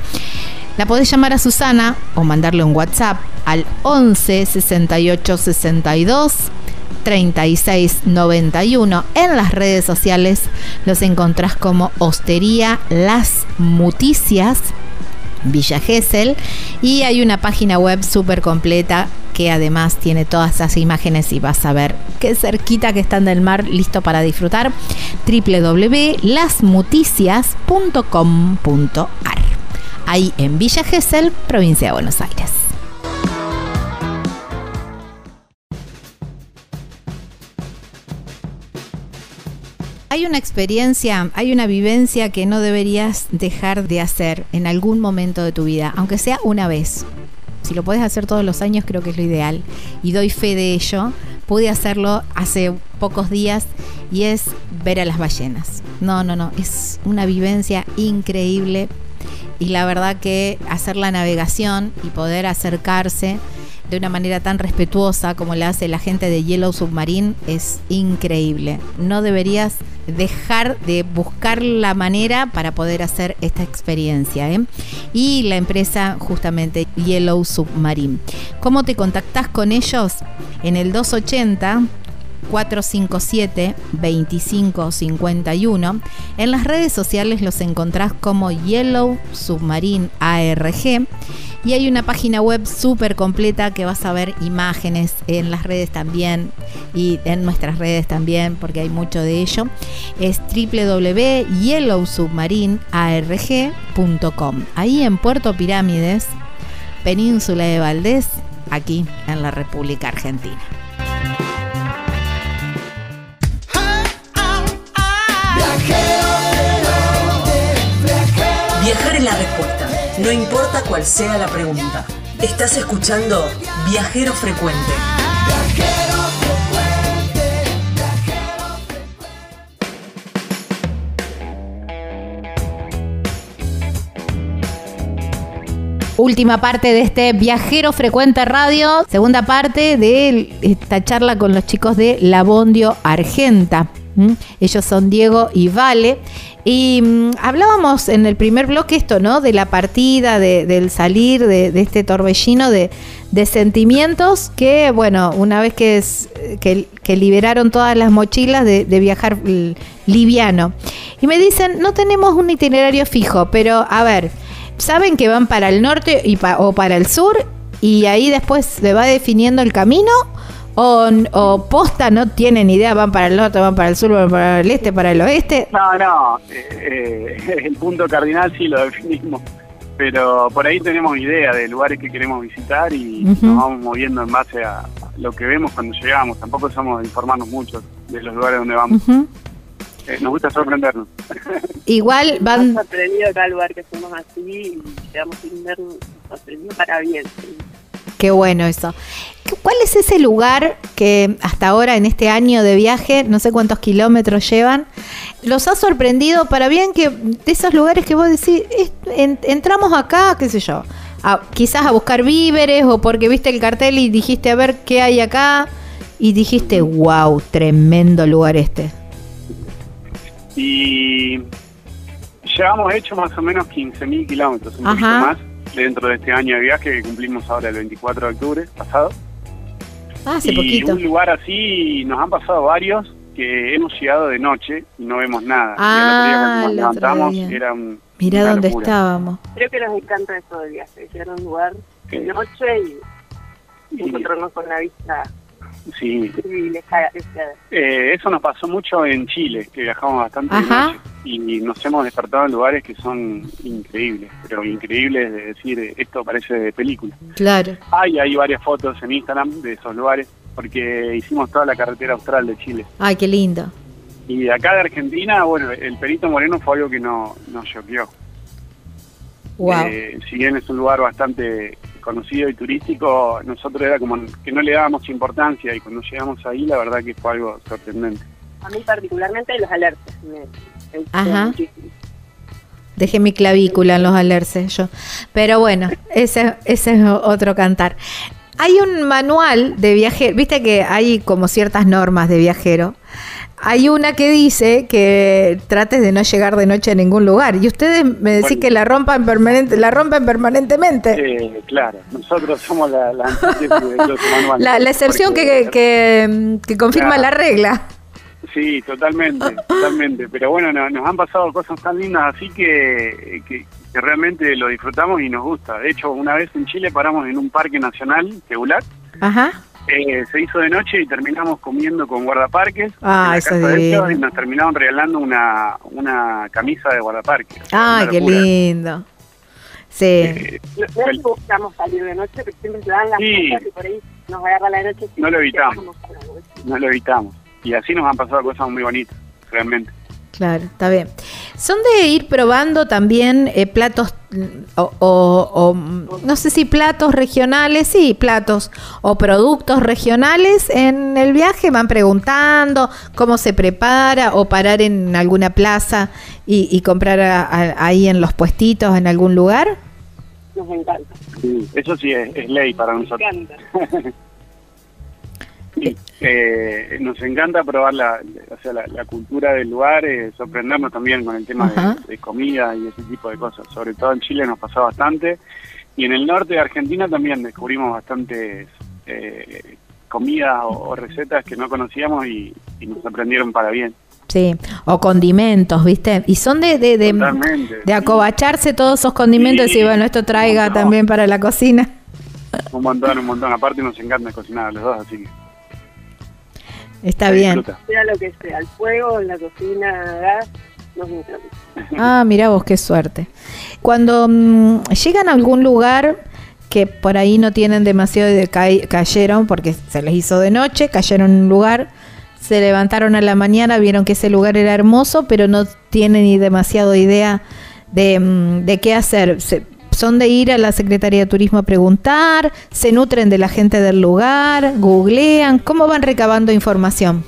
La podés llamar a Susana o mandarle un WhatsApp al 11 68 62 36 91. En las redes sociales los encontrás como Hostería Las Muticias. Villa Gesell y hay una página web súper completa que además tiene todas esas imágenes y vas a ver qué cerquita que están del mar, listo para disfrutar. www.lasmuticias.com.ar Ahí en Villa Gesell, provincia de Buenos Aires. Hay una experiencia, hay una vivencia que no deberías dejar de hacer en algún momento de tu vida, aunque sea una vez. Si lo puedes hacer todos los años, creo que es lo ideal. Y doy fe de ello. Pude hacerlo hace pocos días y es ver a las ballenas. No, no, no. Es una vivencia increíble. Y la verdad que hacer la navegación y poder acercarse de una manera tan respetuosa como la hace la gente de Yellow Submarine es increíble. No deberías dejar de buscar la manera para poder hacer esta experiencia. ¿eh? Y la empresa justamente Yellow Submarine. ¿Cómo te contactas con ellos? En el 280 457 2551. En las redes sociales los encontrás como Yellow Submarine ARG y hay una página web súper completa que vas a ver imágenes en las redes también y en nuestras redes también, porque hay mucho de ello. Es www.yellowsubmarinearg.com. Ahí en Puerto Pirámides, Península de Valdés, aquí en la República Argentina. Viajar es la respuesta. No importa cuál sea la pregunta. Estás escuchando Viajero Frecuente. Última parte de este Viajero Frecuente Radio, segunda parte de esta charla con los chicos de Labondio Argenta. ¿Mm? Ellos son Diego y Vale. Y mm, hablábamos en el primer bloque esto, ¿no? De la partida, del salir de, este torbellino de, sentimientos que, bueno, una vez que, es, que, liberaron todas las mochilas de, viajar liviano. Y me dicen, no tenemos un itinerario fijo, pero a ver, saben que van para el norte y o para el sur y ahí después se va definiendo el camino o, posta no tienen idea, van para el norte, van para el sur, van para el este, para el oeste. No, no, eh, eh, el punto cardinal sí lo definimos, pero por ahí tenemos idea de lugares que queremos visitar y nos vamos moviendo en base a lo que vemos cuando llegamos. Tampoco somos de informarnos mucho de los lugares donde vamos. Eh, nos gusta sorprendernos. Igual van... Nos sorprendido cada lugar que somos así y llegamos sin ver, sorprendido para bien. Qué bueno eso. ¿Cuál es ese lugar que hasta ahora en este año de viaje, no sé cuántos kilómetros llevan, los ha sorprendido para bien que de esos lugares que vos decís, entramos acá, qué sé yo, quizás a buscar víveres o porque viste el cartel y dijiste a ver qué hay acá y dijiste, wow, tremendo lugar este? Y llevamos hecho más o menos 15.000 kilómetros, un poquito más dentro de este año de viaje que cumplimos ahora el 24 de octubre pasado. Ah, hace y un lugar así nos han pasado varios que hemos llegado de noche y no vemos nada. Ah, y el cuando nos levantamos era un. Mira dónde estábamos. Creo que nos encanta eso del viaje, llegar a un lugar de noche y, encontrarnos con la vista Sí. Eh, eso nos pasó mucho en Chile, que viajamos bastante y nos hemos despertado en lugares que son increíbles, pero increíbles de decir, esto parece de película. Claro. Hay, hay varias fotos en Instagram de esos lugares, porque hicimos toda la carretera austral de Chile. Ay, qué lindo. Y de acá de Argentina, bueno, el Perito Moreno fue algo que no, nos choqueó. Wow. Eh, si bien es un lugar bastante conocido y turístico, nosotros era como que no le dábamos importancia y cuando llegamos ahí la verdad que fue algo sorprendente. A mí particularmente los alerces me, Ajá. Dejé mi clavícula en los alerces yo. Pero bueno, ese, ese es otro cantar. hay un manual de viajero, viste que hay como ciertas normas de viajero. Hay una que dice que trates de no llegar de noche a ningún lugar. Y ustedes me decís Bueno. que la rompan permanente, la rompen permanentemente. Eh, claro, nosotros somos la, la excepción que, que, que confirma Claro. la regla. Sí, totalmente, totalmente. Pero bueno, no- nos han pasado cosas tan lindas así que, que, que realmente lo disfrutamos y nos gusta. De hecho, una vez en Chile paramos en un parque nacional, Teulat, Ajá. eh, se hizo de noche y terminamos comiendo con guardaparques. Ah, en la eso casa es de divino. ellos y nos terminaron regalando una, una camisa de guardaparques. Ay, qué locura. lindo. Sí. Eh, No, no es que buscamos salir de noche, pero siempre se dan las Sí. cosas y por ahí nos agarra la noche. No lo evitamos. No lo evitamos. Y así nos han pasado cosas muy bonitas, realmente. Claro, está bien. Son de ir probando también eh, platos, o, o- o, no sé si platos regionales, sí, platos o productos regionales en el viaje. Van preguntando cómo se prepara o parar en alguna plaza y, y comprar a- a- ahí en los puestitos en algún lugar. Nos encanta. Eso sí es, es ley para Nos nosotros. encanta. Sí, eh, nos encanta probar la, o sea, la, la cultura del lugar, eh, sorprendernos también con el tema de, de comida y ese tipo de cosas. Sobre todo en Chile nos pasó bastante. Y en el norte de Argentina también descubrimos bastantes eh, comidas o, o recetas que no conocíamos y, y nos sorprendieron para bien. Sí, o condimentos, ¿viste? Y son de, de, de, de acobacharse todos esos condimentos Sí. y bueno, esto traiga No. también para la cocina. Un montón, un montón. Aparte nos encanta cocinar a los dos, así que Está bien. Sea lo que sea, el fuego, en la cocina, gas. Ah, mira vos, qué suerte. Cuando mm, llegan a algún lugar que por ahí no tienen demasiado de ca- cayeron porque se les hizo de noche, cayeron en un lugar, se levantaron a la mañana, vieron que ese lugar era hermoso, pero no tienen ni demasiado idea de, mm, de qué hacer. Se- son de ir a la Secretaría de Turismo a preguntar, se nutren de la gente del lugar, googlean, ¿cómo van recabando información?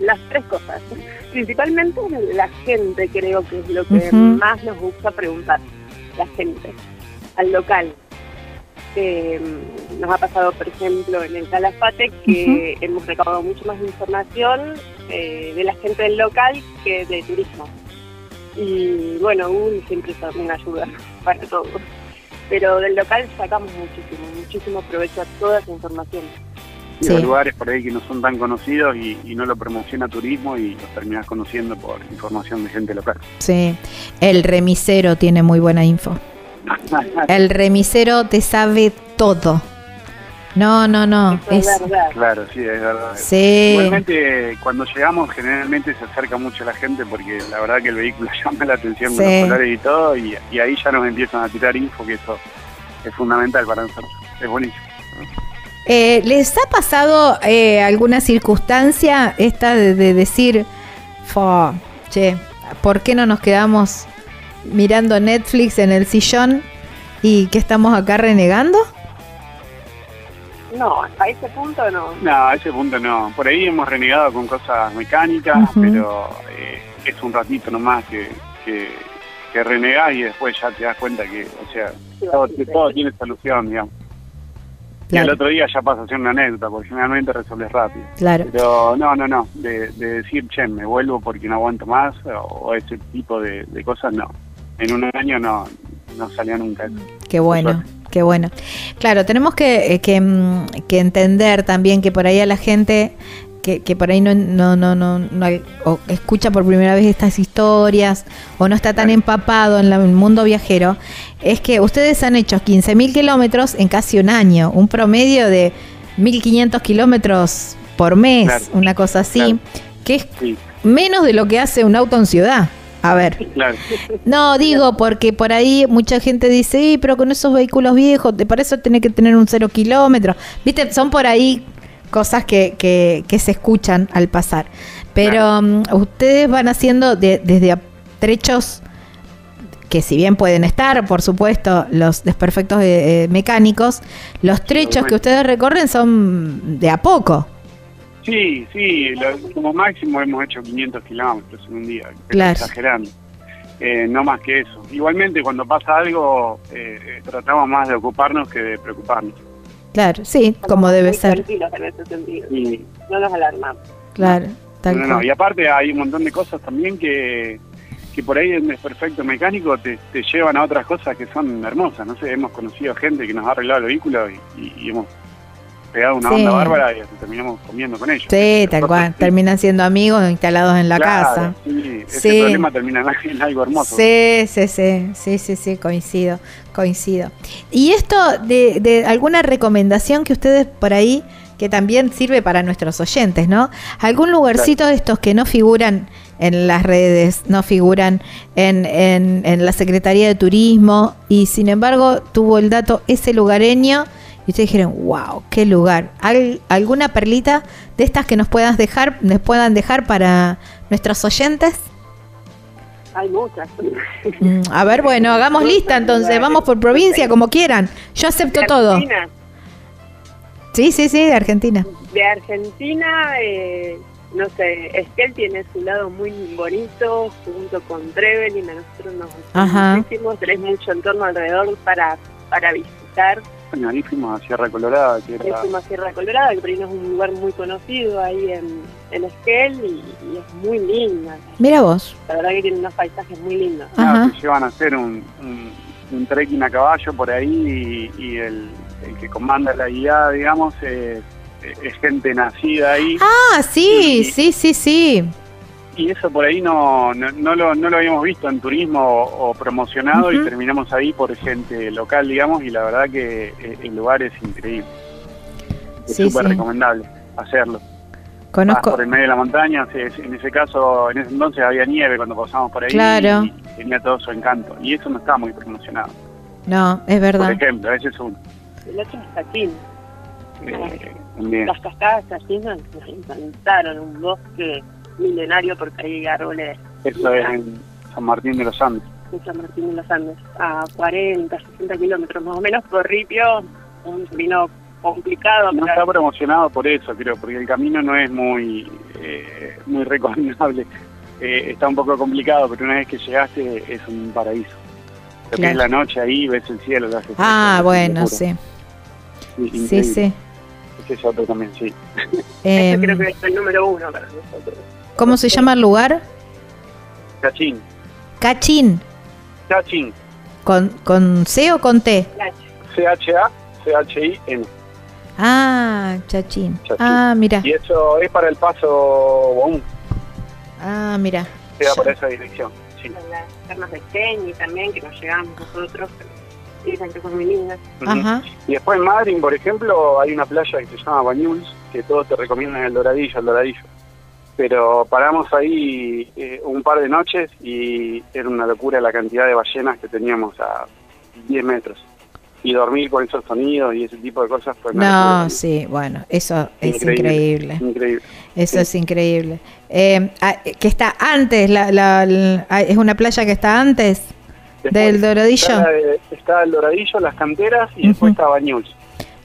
Las tres cosas. Principalmente la gente creo que es lo que más nos gusta preguntar. La gente. Al local. Eh, nos ha pasado, por ejemplo, en el Calafate que hemos recabado mucho más información eh, de la gente del local que de turismo. Y bueno, Google siempre es una ayuda para todos. Pero del local sacamos muchísimo, muchísimo provecho a toda esa información. Y Sí. hay lugares por ahí que no son tan conocidos y, y no lo promociona turismo y los terminas conociendo por información de gente local. Sí, el remisero tiene muy buena info. El remisero te sabe todo. No, no, no. Eso es verdad. claro, sí, es verdad. sí, Igualmente, cuando llegamos, generalmente se acerca mucho la gente porque la verdad que el vehículo llama la atención con Sí. los colores y todo, y, y ahí ya nos empiezan a tirar info, que eso es fundamental para nosotros. Es buenísimo. Eh, ¿Les ha pasado eh, alguna circunstancia esta de, de decir, "Fo, che, ¿por qué no nos quedamos mirando Netflix en el sillón y que estamos acá renegando? No, a ese punto no. No, a ese punto no. Por ahí hemos renegado con cosas mecánicas, pero eh, es un ratito nomás que, que, que renegás y después ya te das cuenta que, o sea, todo, que todo tiene solución, digamos. Y al otro día ya pasa a ser una anécdota, porque generalmente resuelves rápido. claro. Pero no, no, no, de, de decir, che, me vuelvo porque no aguanto más, o, o ese tipo de, de cosas, no. En un año no, no salió nunca eso. Qué bueno, suerte. Qué bueno. Claro, tenemos que, eh, que, mm, que entender también que por ahí a la gente que, que por ahí no, no, no, no, no o escucha por primera vez estas historias o no está tan empapado en la- en el mundo viajero, es que ustedes han hecho 15.000 kilómetros en casi un año, un promedio de 1.500 kilómetros por mes, Claro. una cosa así, Claro. que es Sí, menos de lo que hace un auto en ciudad. A ver. claro. No, digo, porque por ahí mucha gente dice, "Sí, pero con esos vehículos viejos, para eso tenés que tener un cero kilómetro. Viste, son por ahí cosas que, que, que se escuchan al pasar. Pero mm, ustedes van haciendo de- desde trechos que si bien pueden estar, por supuesto, los desperfectos eh, eh, mecánicos, los trechos que ustedes recorren son de a poco. Sí, sí, lo- como máximo hemos hecho 500 kilómetros en un día, Claro. exagerando. Eh, no más que eso. Igualmente, cuando pasa algo, eh, eh, tratamos más de ocuparnos que de preocuparnos. Claro, sí, como debe muy ser. tranquilos en ese sentido. Y, No nos alarmamos. Claro, tal no, no, cual. y aparte hay un montón de cosas también que, que por ahí en desperfecto mecánico te, te llevan a otras cosas que son hermosas. No sé, hemos conocido gente que nos ha arreglado el vehículo y, y- y hemos pegado una Sí. onda bárbara y terminamos comiendo con ellos. Sí, tal cual. Sí. Terminan siendo amigos instalados en la Claro, casa. Sí, ese Sí. problema termina en- en algo hermoso. Sí, sí, sí, sí, sí, sí, coincido, coincido. Y esto de, de alguna recomendación que ustedes por ahí, que también sirve para nuestros oyentes, ¿no? Algún lugarcito de estos que no figuran en las redes, no figuran en, en, en la Secretaría de Turismo y sin embargo tuvo el dato ese lugareño y ustedes dijeron, wow, qué lugar. ¿Al- ¿Alguna perlita de estas que nos puedas dejar, nos puedan dejar para nuestros oyentes? Hay muchas. Mm, A ver, bueno, hagamos lista entonces, vamos por provincia como quieran. Yo acepto De todo. Argentina, Sí, sí, sí, de Argentina. de Argentina, eh, no sé, Esquel tiene su lado muy bonito, junto con Trevelin, a nosotros nos gusta muchísimo, tenés mucho entorno alrededor para, para visitar. Bueno, ahí fuimos a Sierra Colorada, que era... Es una Sierra Colorada, que por ahí no es un lugar muy conocido ahí en, en Esquel y, y es muy linda. Mira vos. La verdad que tiene unos paisajes muy lindos. Ajá. te llevan a hacer un, un, un trekking a caballo por ahí y, y el, el que comanda la guía, digamos, eh, es gente nacida ahí. Ah, sí, sí, sí, sí. Y eso por ahí no, no, no lo, no lo habíamos visto en turismo o, o promocionado y terminamos ahí por gente local, digamos, y la verdad que eh, el lugar es increíble. Es Sí, súper sí. recomendable hacerlo. Vas Conozco. por el medio de la montaña, sí, en ese caso, en ese entonces había nieve cuando pasamos por ahí Claro. y tenía todo su encanto. Y eso no está muy promocionado. No, es Por verdad. ejemplo, ese es uno. El otro es Taquín. Eh, también. Las cascadas Taquín nos nos encantaron, un bosque milenario porque hay árboles Eso es en San Martín de los Andes. de San Martín de los Andes, a 40, 60 kilómetros más o menos por Ripio, un camino complicado. No pero- está promocionado por eso, creo, porque el camino no es muy eh, muy recomendable. Eh, está un poco complicado, pero una vez que llegaste es un paraíso. Te Claro. ves la noche ahí, ves el cielo. las estrellas, Ah, bueno, sí. Sí, Sí, sí. Ese es otro también, sí. Eh, creo que es el número uno para nosotros. ¿Cómo se llama el lugar? Chachín. Cachín. Chachín. ¿Con, ¿Con C o con T? C-H-A, C-H-I-N. Ah, Chachín. Chachín. Ah, mira. Y eso es para el paso Boum, Ah, mira. queda para esa dirección. Sí. Las termas de también, que nos llegamos nosotros, dicen que son muy lindas. Ajá. Y después en Madrid, por ejemplo, hay una playa que se llama Bañuls, que todos te recomiendan el Doradillo, el Doradillo. Pero paramos ahí eh, un par de noches y era una locura la cantidad de ballenas que teníamos a 10 metros. Y dormir con esos sonidos y ese tipo de cosas fue una No, sí, bueno, eso es Increíble. increíble. Increíble. Eso Sí. es increíble. Eh, ah, que está antes, la, la- la- ah, es una playa que está antes Después del Doradillo. Está, está el Doradillo, las canteras y después está Bañuls.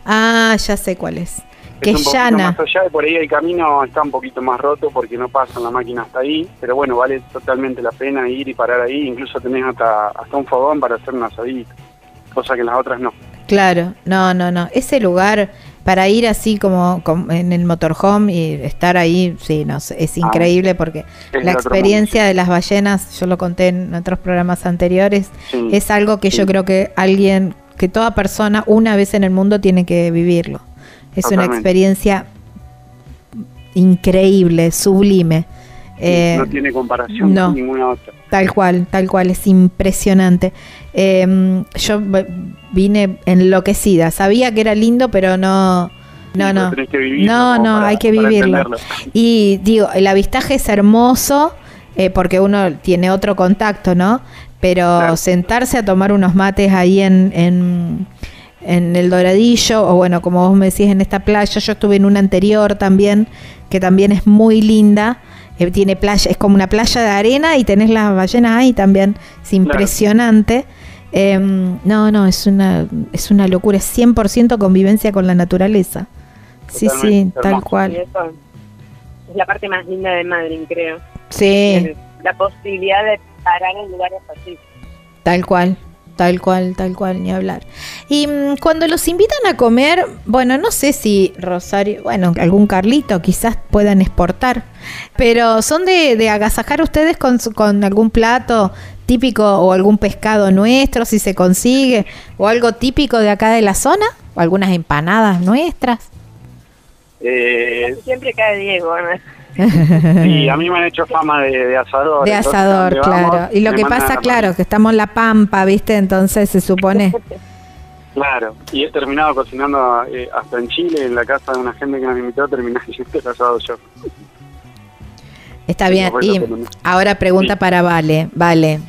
Ah, ya sé cuál es. Que un es poquito llana. más allá y por ahí el camino está un poquito más roto porque no pasan la máquina hasta ahí, pero bueno, vale totalmente la pena ir y parar ahí, incluso tenés hasta, hasta un fogón para hacer una asadita, cosa que en las otras no. Claro, no, no, no. Ese lugar para ir así como, como en el motorhome y estar ahí, sí, no es increíble porque Es la experiencia de las ballenas, yo lo conté en otros programas anteriores, Sí. es algo que yo Sí. creo que alguien, que toda persona una vez en el mundo tiene que vivirlo. Es una experiencia increíble, sublime. Eh, no tiene comparación no. con ninguna otra. Tal cual, tal cual, es impresionante. Eh, yo vine enloquecida, sabía que era lindo, pero no, no, no, que vivirlo no, no, para- hay que vivirlo. Y digo, el avistaje es hermoso eh, porque uno tiene otro contacto, ¿no? Pero Claro. sentarse a tomar unos mates ahí en, en, en el Doradillo, o bueno, como vos me decís, en esta playa, yo estuve en una anterior también, que también es muy linda. eh, tiene playa, es como una playa de arena y tenés las ballenas ahí también. Es impresionante. Eh, no, no, es una, es una locura, es 100% convivencia con la naturaleza. Sí, sí, tal. Y cual. eso es la parte más linda de Madrid, creo. Sí, El- La posibilidad de parar en lugares así. tal cual. Tal cual, tal cual, ni hablar. Y mm, cuando los invitan a comer, bueno, no sé si Rosario, bueno, algún Carlito quizás puedan exportar, pero son de, de agasajar ustedes con, su- con algún plato típico o algún pescado nuestro, si se consigue, o algo típico de acá de la zona, o algunas empanadas nuestras. Eh, Siempre cae Diego, ¿no? Sí, a mí me han hecho fama de, de asador. De asador, claro. vamos, y lo que pasa, claro, que estamos en la pampa, ¿viste? Entonces se supone... Claro, y he terminado cocinando eh, hasta en Chile, en la casa de una gente que nos invitó, terminé el asado yo. Está bien. Y ahora pregunta Sí. para Vale. Vale.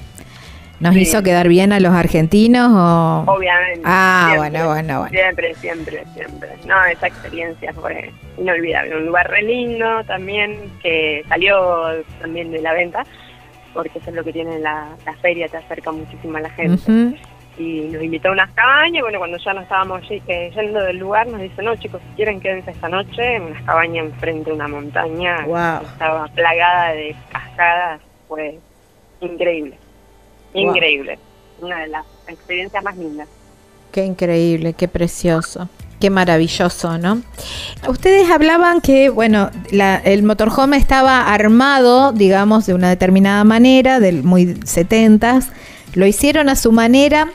¿Nos Sí. hizo quedar bien a los argentinos o...? Obviamente. Ah, siempre, bueno, bueno, bueno. Siempre, siempre, siempre. No, esa experiencia fue inolvidable. Un lugar re lindo también, que salió también de la venta, porque eso es lo que tiene la, la feria, te acerca muchísimo a la gente. Y nos invitó a unas cabañas, bueno, cuando ya no estábamos y- eh, yendo del lugar, nos dice, no chicos, si quieren quédense esta noche en una cabaña enfrente de una montaña, Wow. estaba plagada de cascadas, fue increíble, Wow. increíble, una de las experiencias más lindas. Qué increíble, qué precioso. Qué maravilloso, ¿no? Ustedes hablaban que, bueno, la- el motorhome estaba armado, digamos, de una determinada manera, del muy setentas. Lo hicieron a su manera.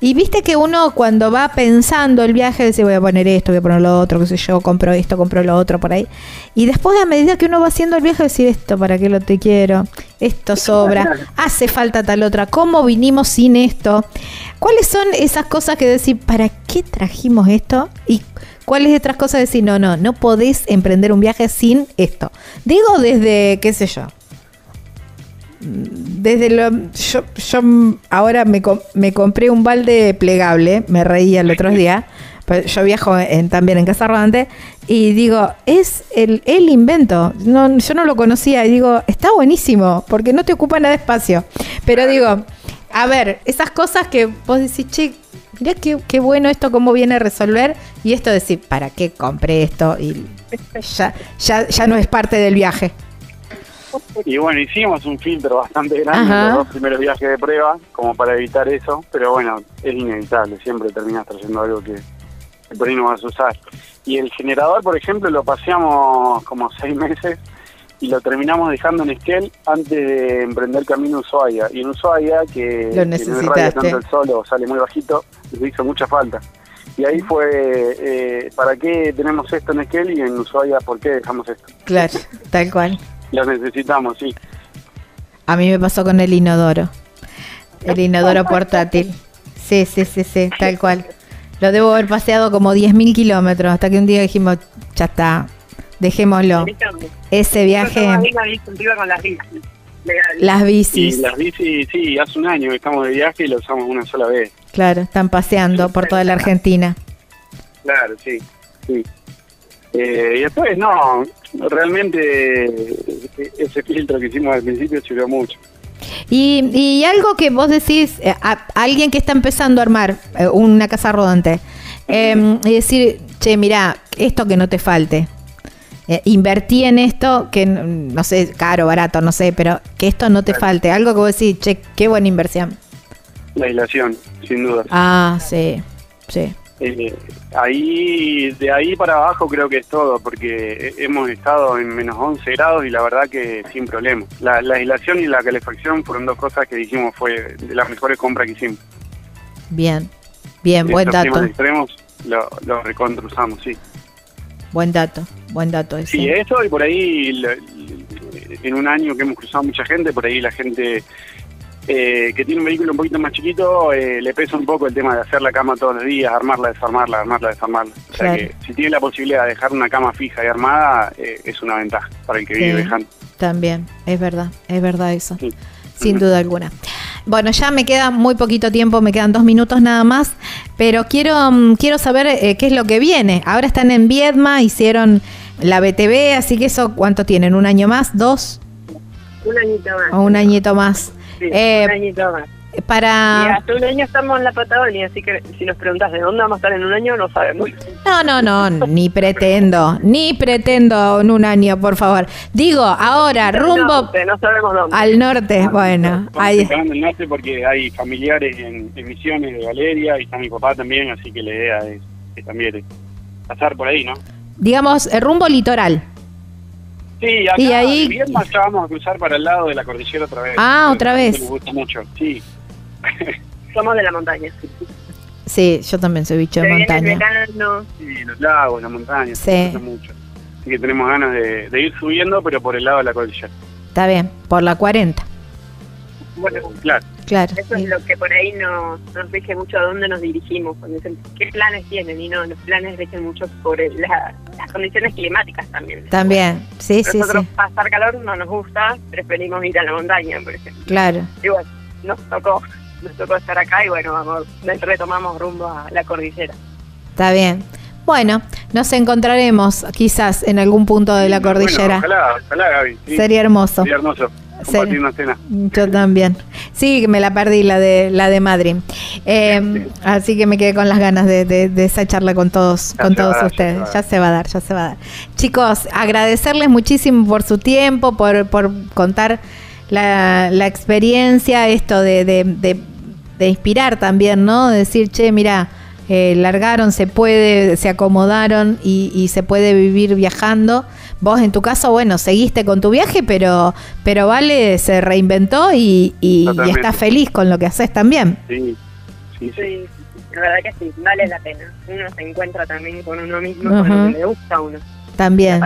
Y viste que uno cuando va pensando el viaje dice voy a poner esto, voy a poner lo otro, qué sé yo, compro esto, compro lo otro por ahí. Y después a medida que uno va haciendo el viaje decir esto, ¿para qué lo te quiero? Esto sobra, hace falta tal otra, ¿cómo vinimos sin esto? ¿Cuáles son esas cosas que decir, ¿para qué trajimos esto? Y cuáles otras cosas decir, no, no, no podés emprender un viaje sin esto. Digo desde, qué sé yo, desde lo yo, yo ahora me, me compré un balde plegable, me reía el otro día, pero yo viajo en- también en Casa Rodante y digo, es el, el invento, no, yo no lo conocía y digo, está buenísimo porque no te ocupa nada de espacio, pero digo, a ver, esas cosas que vos decís, che, mirá qué, qué bueno esto, cómo viene a resolver y esto decir, ¿para qué compré esto? Y ya, ya, ya no es parte del viaje. Y bueno, hicimos un filtro bastante grande Ajá. en los dos primeros viajes de prueba, como para evitar eso, pero bueno, es inevitable, siempre terminas trayendo algo que, que por ahí no vas a usar. Y el generador, por ejemplo, lo paseamos como seis meses y lo terminamos dejando en Esquel antes de emprender camino a Ushuaia. Y en Ushuaia, que, Lo que no necesitaste. tanto el sol o sale muy bajito, nos hizo mucha falta. Y ahí fue, eh, ¿para qué tenemos esto en Esquel y en Ushuaia por qué dejamos esto? Claro, tal cual. Lo necesitamos, sí. A mí me pasó con el inodoro. El inodoro portátil. Sí, sí, sí, sí, tal cual. Lo debo haber paseado como 10.000 kilómetros hasta que un día dijimos, ya está, dejémoslo. Ese viaje, con las bicis. Legal. las bicis, las bicis, sí, hace un año que estamos de viaje y lo usamos una sola vez. claro, están paseando por toda la Argentina. Claro, sí, sí. Eh, y después, no, realmente eh, ese filtro que hicimos al principio sirvió mucho. Y, y algo que vos decís, eh, a, alguien que está empezando a armar eh, una casa rodante, eh, y decir, che, mira, esto que no te falte. Eh, invertí en esto, que no sé, caro, barato, no sé, pero que esto no te falte. Algo que vos decís, che, qué buena inversión. La aislación, sin duda. Ah, sí, sí. Eh, ahí, de ahí para abajo creo que es todo, porque he- hemos estado en menos 11 grados y la verdad que sin problema. La, la aislación y la calefacción fueron dos cosas que dijimos fue de las mejores compras que hicimos. Bien, bien, buen Estos dato, extremos lo, lo sí. buen dato, buen dato ese. Sí, eso y por ahí en un año que hemos cruzado mucha gente, por ahí la gente eh, que tiene un vehículo un poquito más chiquito eh, le pesa un poco el tema de hacer la cama todos los días, armarla, desarmarla, armarla, desarmarla. O sea Claro. que si tiene la posibilidad de dejar una cama fija y armada, eh, es una ventaja para el que vive Sí. viajando. También, es verdad, es verdad eso. Sí. Sin duda alguna. Bueno, ya me queda muy poquito tiempo, me quedan dos minutos nada más, pero quiero, mm, quiero saber eh, qué es lo que viene. Ahora están en Viedma, hicieron la BTV, así que eso, ¿cuánto tienen? ¿Un año más? ¿Dos? Un añito más. ¿O un añito más? Sí, Eh, un añito más. Y para... hace un año estamos en la Patagonia, así que si nos preguntas de dónde vamos a estar en un año, no sabemos. No, no, no, ni pretendo, ni pretendo en un año, por favor. Digo, ahora, rumbo Norte, no sabemos dónde. al norte, bueno, Estamos ahí esperando el norte porque hay familiares en, en Misiones de Valeria y está mi papá también, así que la idea es, es también es pasar por ahí, ¿no? digamos, el rumbo litoral. Sí, acá Y ahí- viernes ya vamos a cruzar para el lado de la cordillera otra vez. Ah, otra vez. Le gusta mucho, sí. Somos de la montaña. Sí, yo también soy bicho Se de viene el montaña. verano. Sí, los lagos, la montaña, Sí. nos gusta mucho. Así que tenemos ganas de, de ir subiendo, pero por el lado de la cordillera. Está bien, por la 40, Bueno, Claro. Claro. eso es lo que por ahí nos, nos rige mucho a dónde nos dirigimos. Cuando dicen, ¿qué planes tienen? Y no, los planes rigen mucho por la- las condiciones climáticas también. También, sí, sí, Nosotros sí, pasar calor no nos gusta, preferimos ir a la montaña, por ejemplo. claro. Y bueno, nos tocó, nos tocó estar acá y bueno, vamos, retomamos rumbo a la cordillera. Está bien. Bueno, nos encontraremos quizás en algún punto de la Bueno, cordillera. ojalá, ojalá, Gaby. sí. Sería hermoso. Sería hermoso compartir una cena. Yo también. Sí, me la perdí la de la de Madrid. Eh, así que me quedé con las ganas de, de- de esa charla con todos, Ya con todos dar, ustedes. ya se va a Ya se va a dar, ya se va a dar. Chicos, agradecerles muchísimo por su tiempo, por, por contar la, la experiencia, esto de, de, de- de inspirar también, ¿no? De decir, che, mira, eh, largaron, se puede, se acomodaron y, y se puede vivir viajando. Vos en tu caso, bueno, seguiste con tu viaje, pero, pero Vale se reinventó y, y- y Totalmente. está feliz con lo que haces también. Sí, sí, sí. La verdad que sí, vale la pena. Uno se encuentra también con uno mismo, con lo que le gusta a uno. También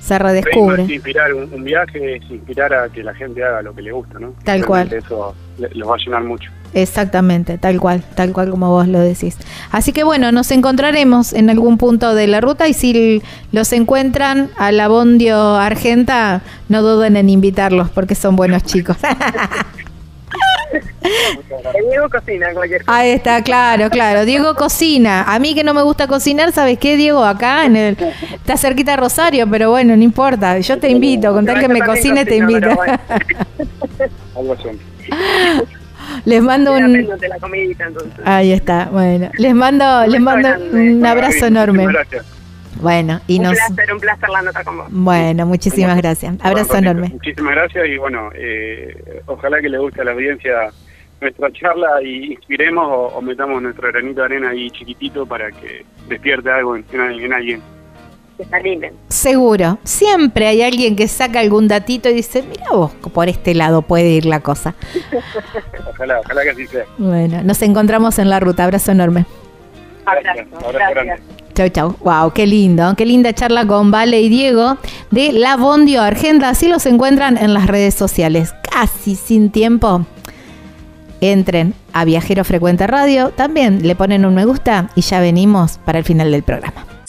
se redescubre. es inspirar un, un viaje, es inspirar a que la gente haga lo que le gusta, ¿no? Tal cual. Eso le- los va a llenar mucho. Exactamente, tal cual, tal cual como vos lo decís. Así que bueno, nos encontraremos en algún punto de la ruta y si los encuentran a la Bondio Argenta, no duden en invitarlos porque son buenos chicos. Diego cocina cualquier cosa. Ahí está, claro, claro. Diego cocina. A mí que no me gusta cocinar, ¿sabes qué, Diego? Acá en el, está cerquita de Rosario, pero bueno, no importa. Yo te invito, con tal que me cocine, te invito. bueno. Les mando un... pendiente la comidita entonces. Ahí está, bueno. Les mando, les mando un abrazo Gaby, enorme. Gracias. Bueno, y un nos... placer, un placer la nota con vos. Bueno, muchísimas gracias. Abrazo Bueno, enorme. Muchísimas gracias y bueno, eh, ojalá que le guste a la audiencia nuestra charla y inspiremos o, o metamos nuestro granito de arena ahí chiquitito para que despierte algo en- en alguien. Que se animen. Seguro. Siempre hay alguien que saca algún datito y dice, mira vos, por este lado puede ir la cosa. Ojalá, ojalá que así sea. Bueno, nos encontramos en la ruta. Abrazo enorme. Abrazo, Abrazo gracias. grande. Chau, chau. Wow, qué lindo. Qué linda charla con Vale y Diego de La Bondio Argenta. Así los encuentran en las redes sociales. Casi sin tiempo. Entren a Viajero Frecuente Radio. También le ponen un me gusta y ya venimos para el final del programa.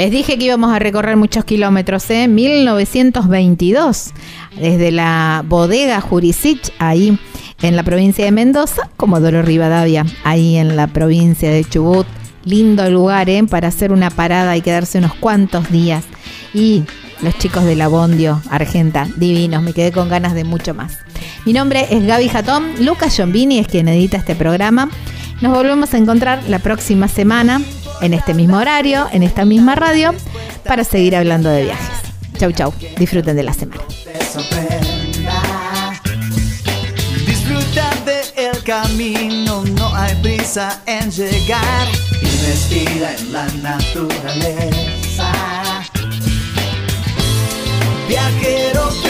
Les dije que íbamos a recorrer muchos kilómetros, ¿eh? 1922, desde la bodega Jurisic, ahí en la provincia de Mendoza, Comodoro Rivadavia, ahí en la provincia de Chubut. Lindo lugar, ¿eh? Para hacer una parada y quedarse unos cuantos días. Y los chicos de la Bondio Argenta, divinos, me quedé con ganas de mucho más. Mi nombre es Gaby Jatón, Lucas Giombini es quien edita este programa. Nos volvemos a encontrar la próxima semana en este mismo horario, en esta misma radio, para seguir hablando de viajes. Chau, chau. Disfruten de la semana. Disfruta del camino, no hay prisa en llegar. Y respira en la naturaleza. Viajero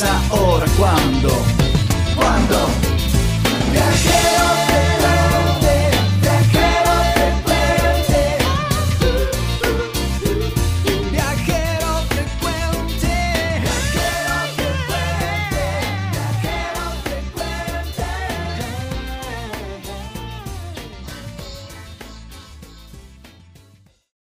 frecuente. Vamos a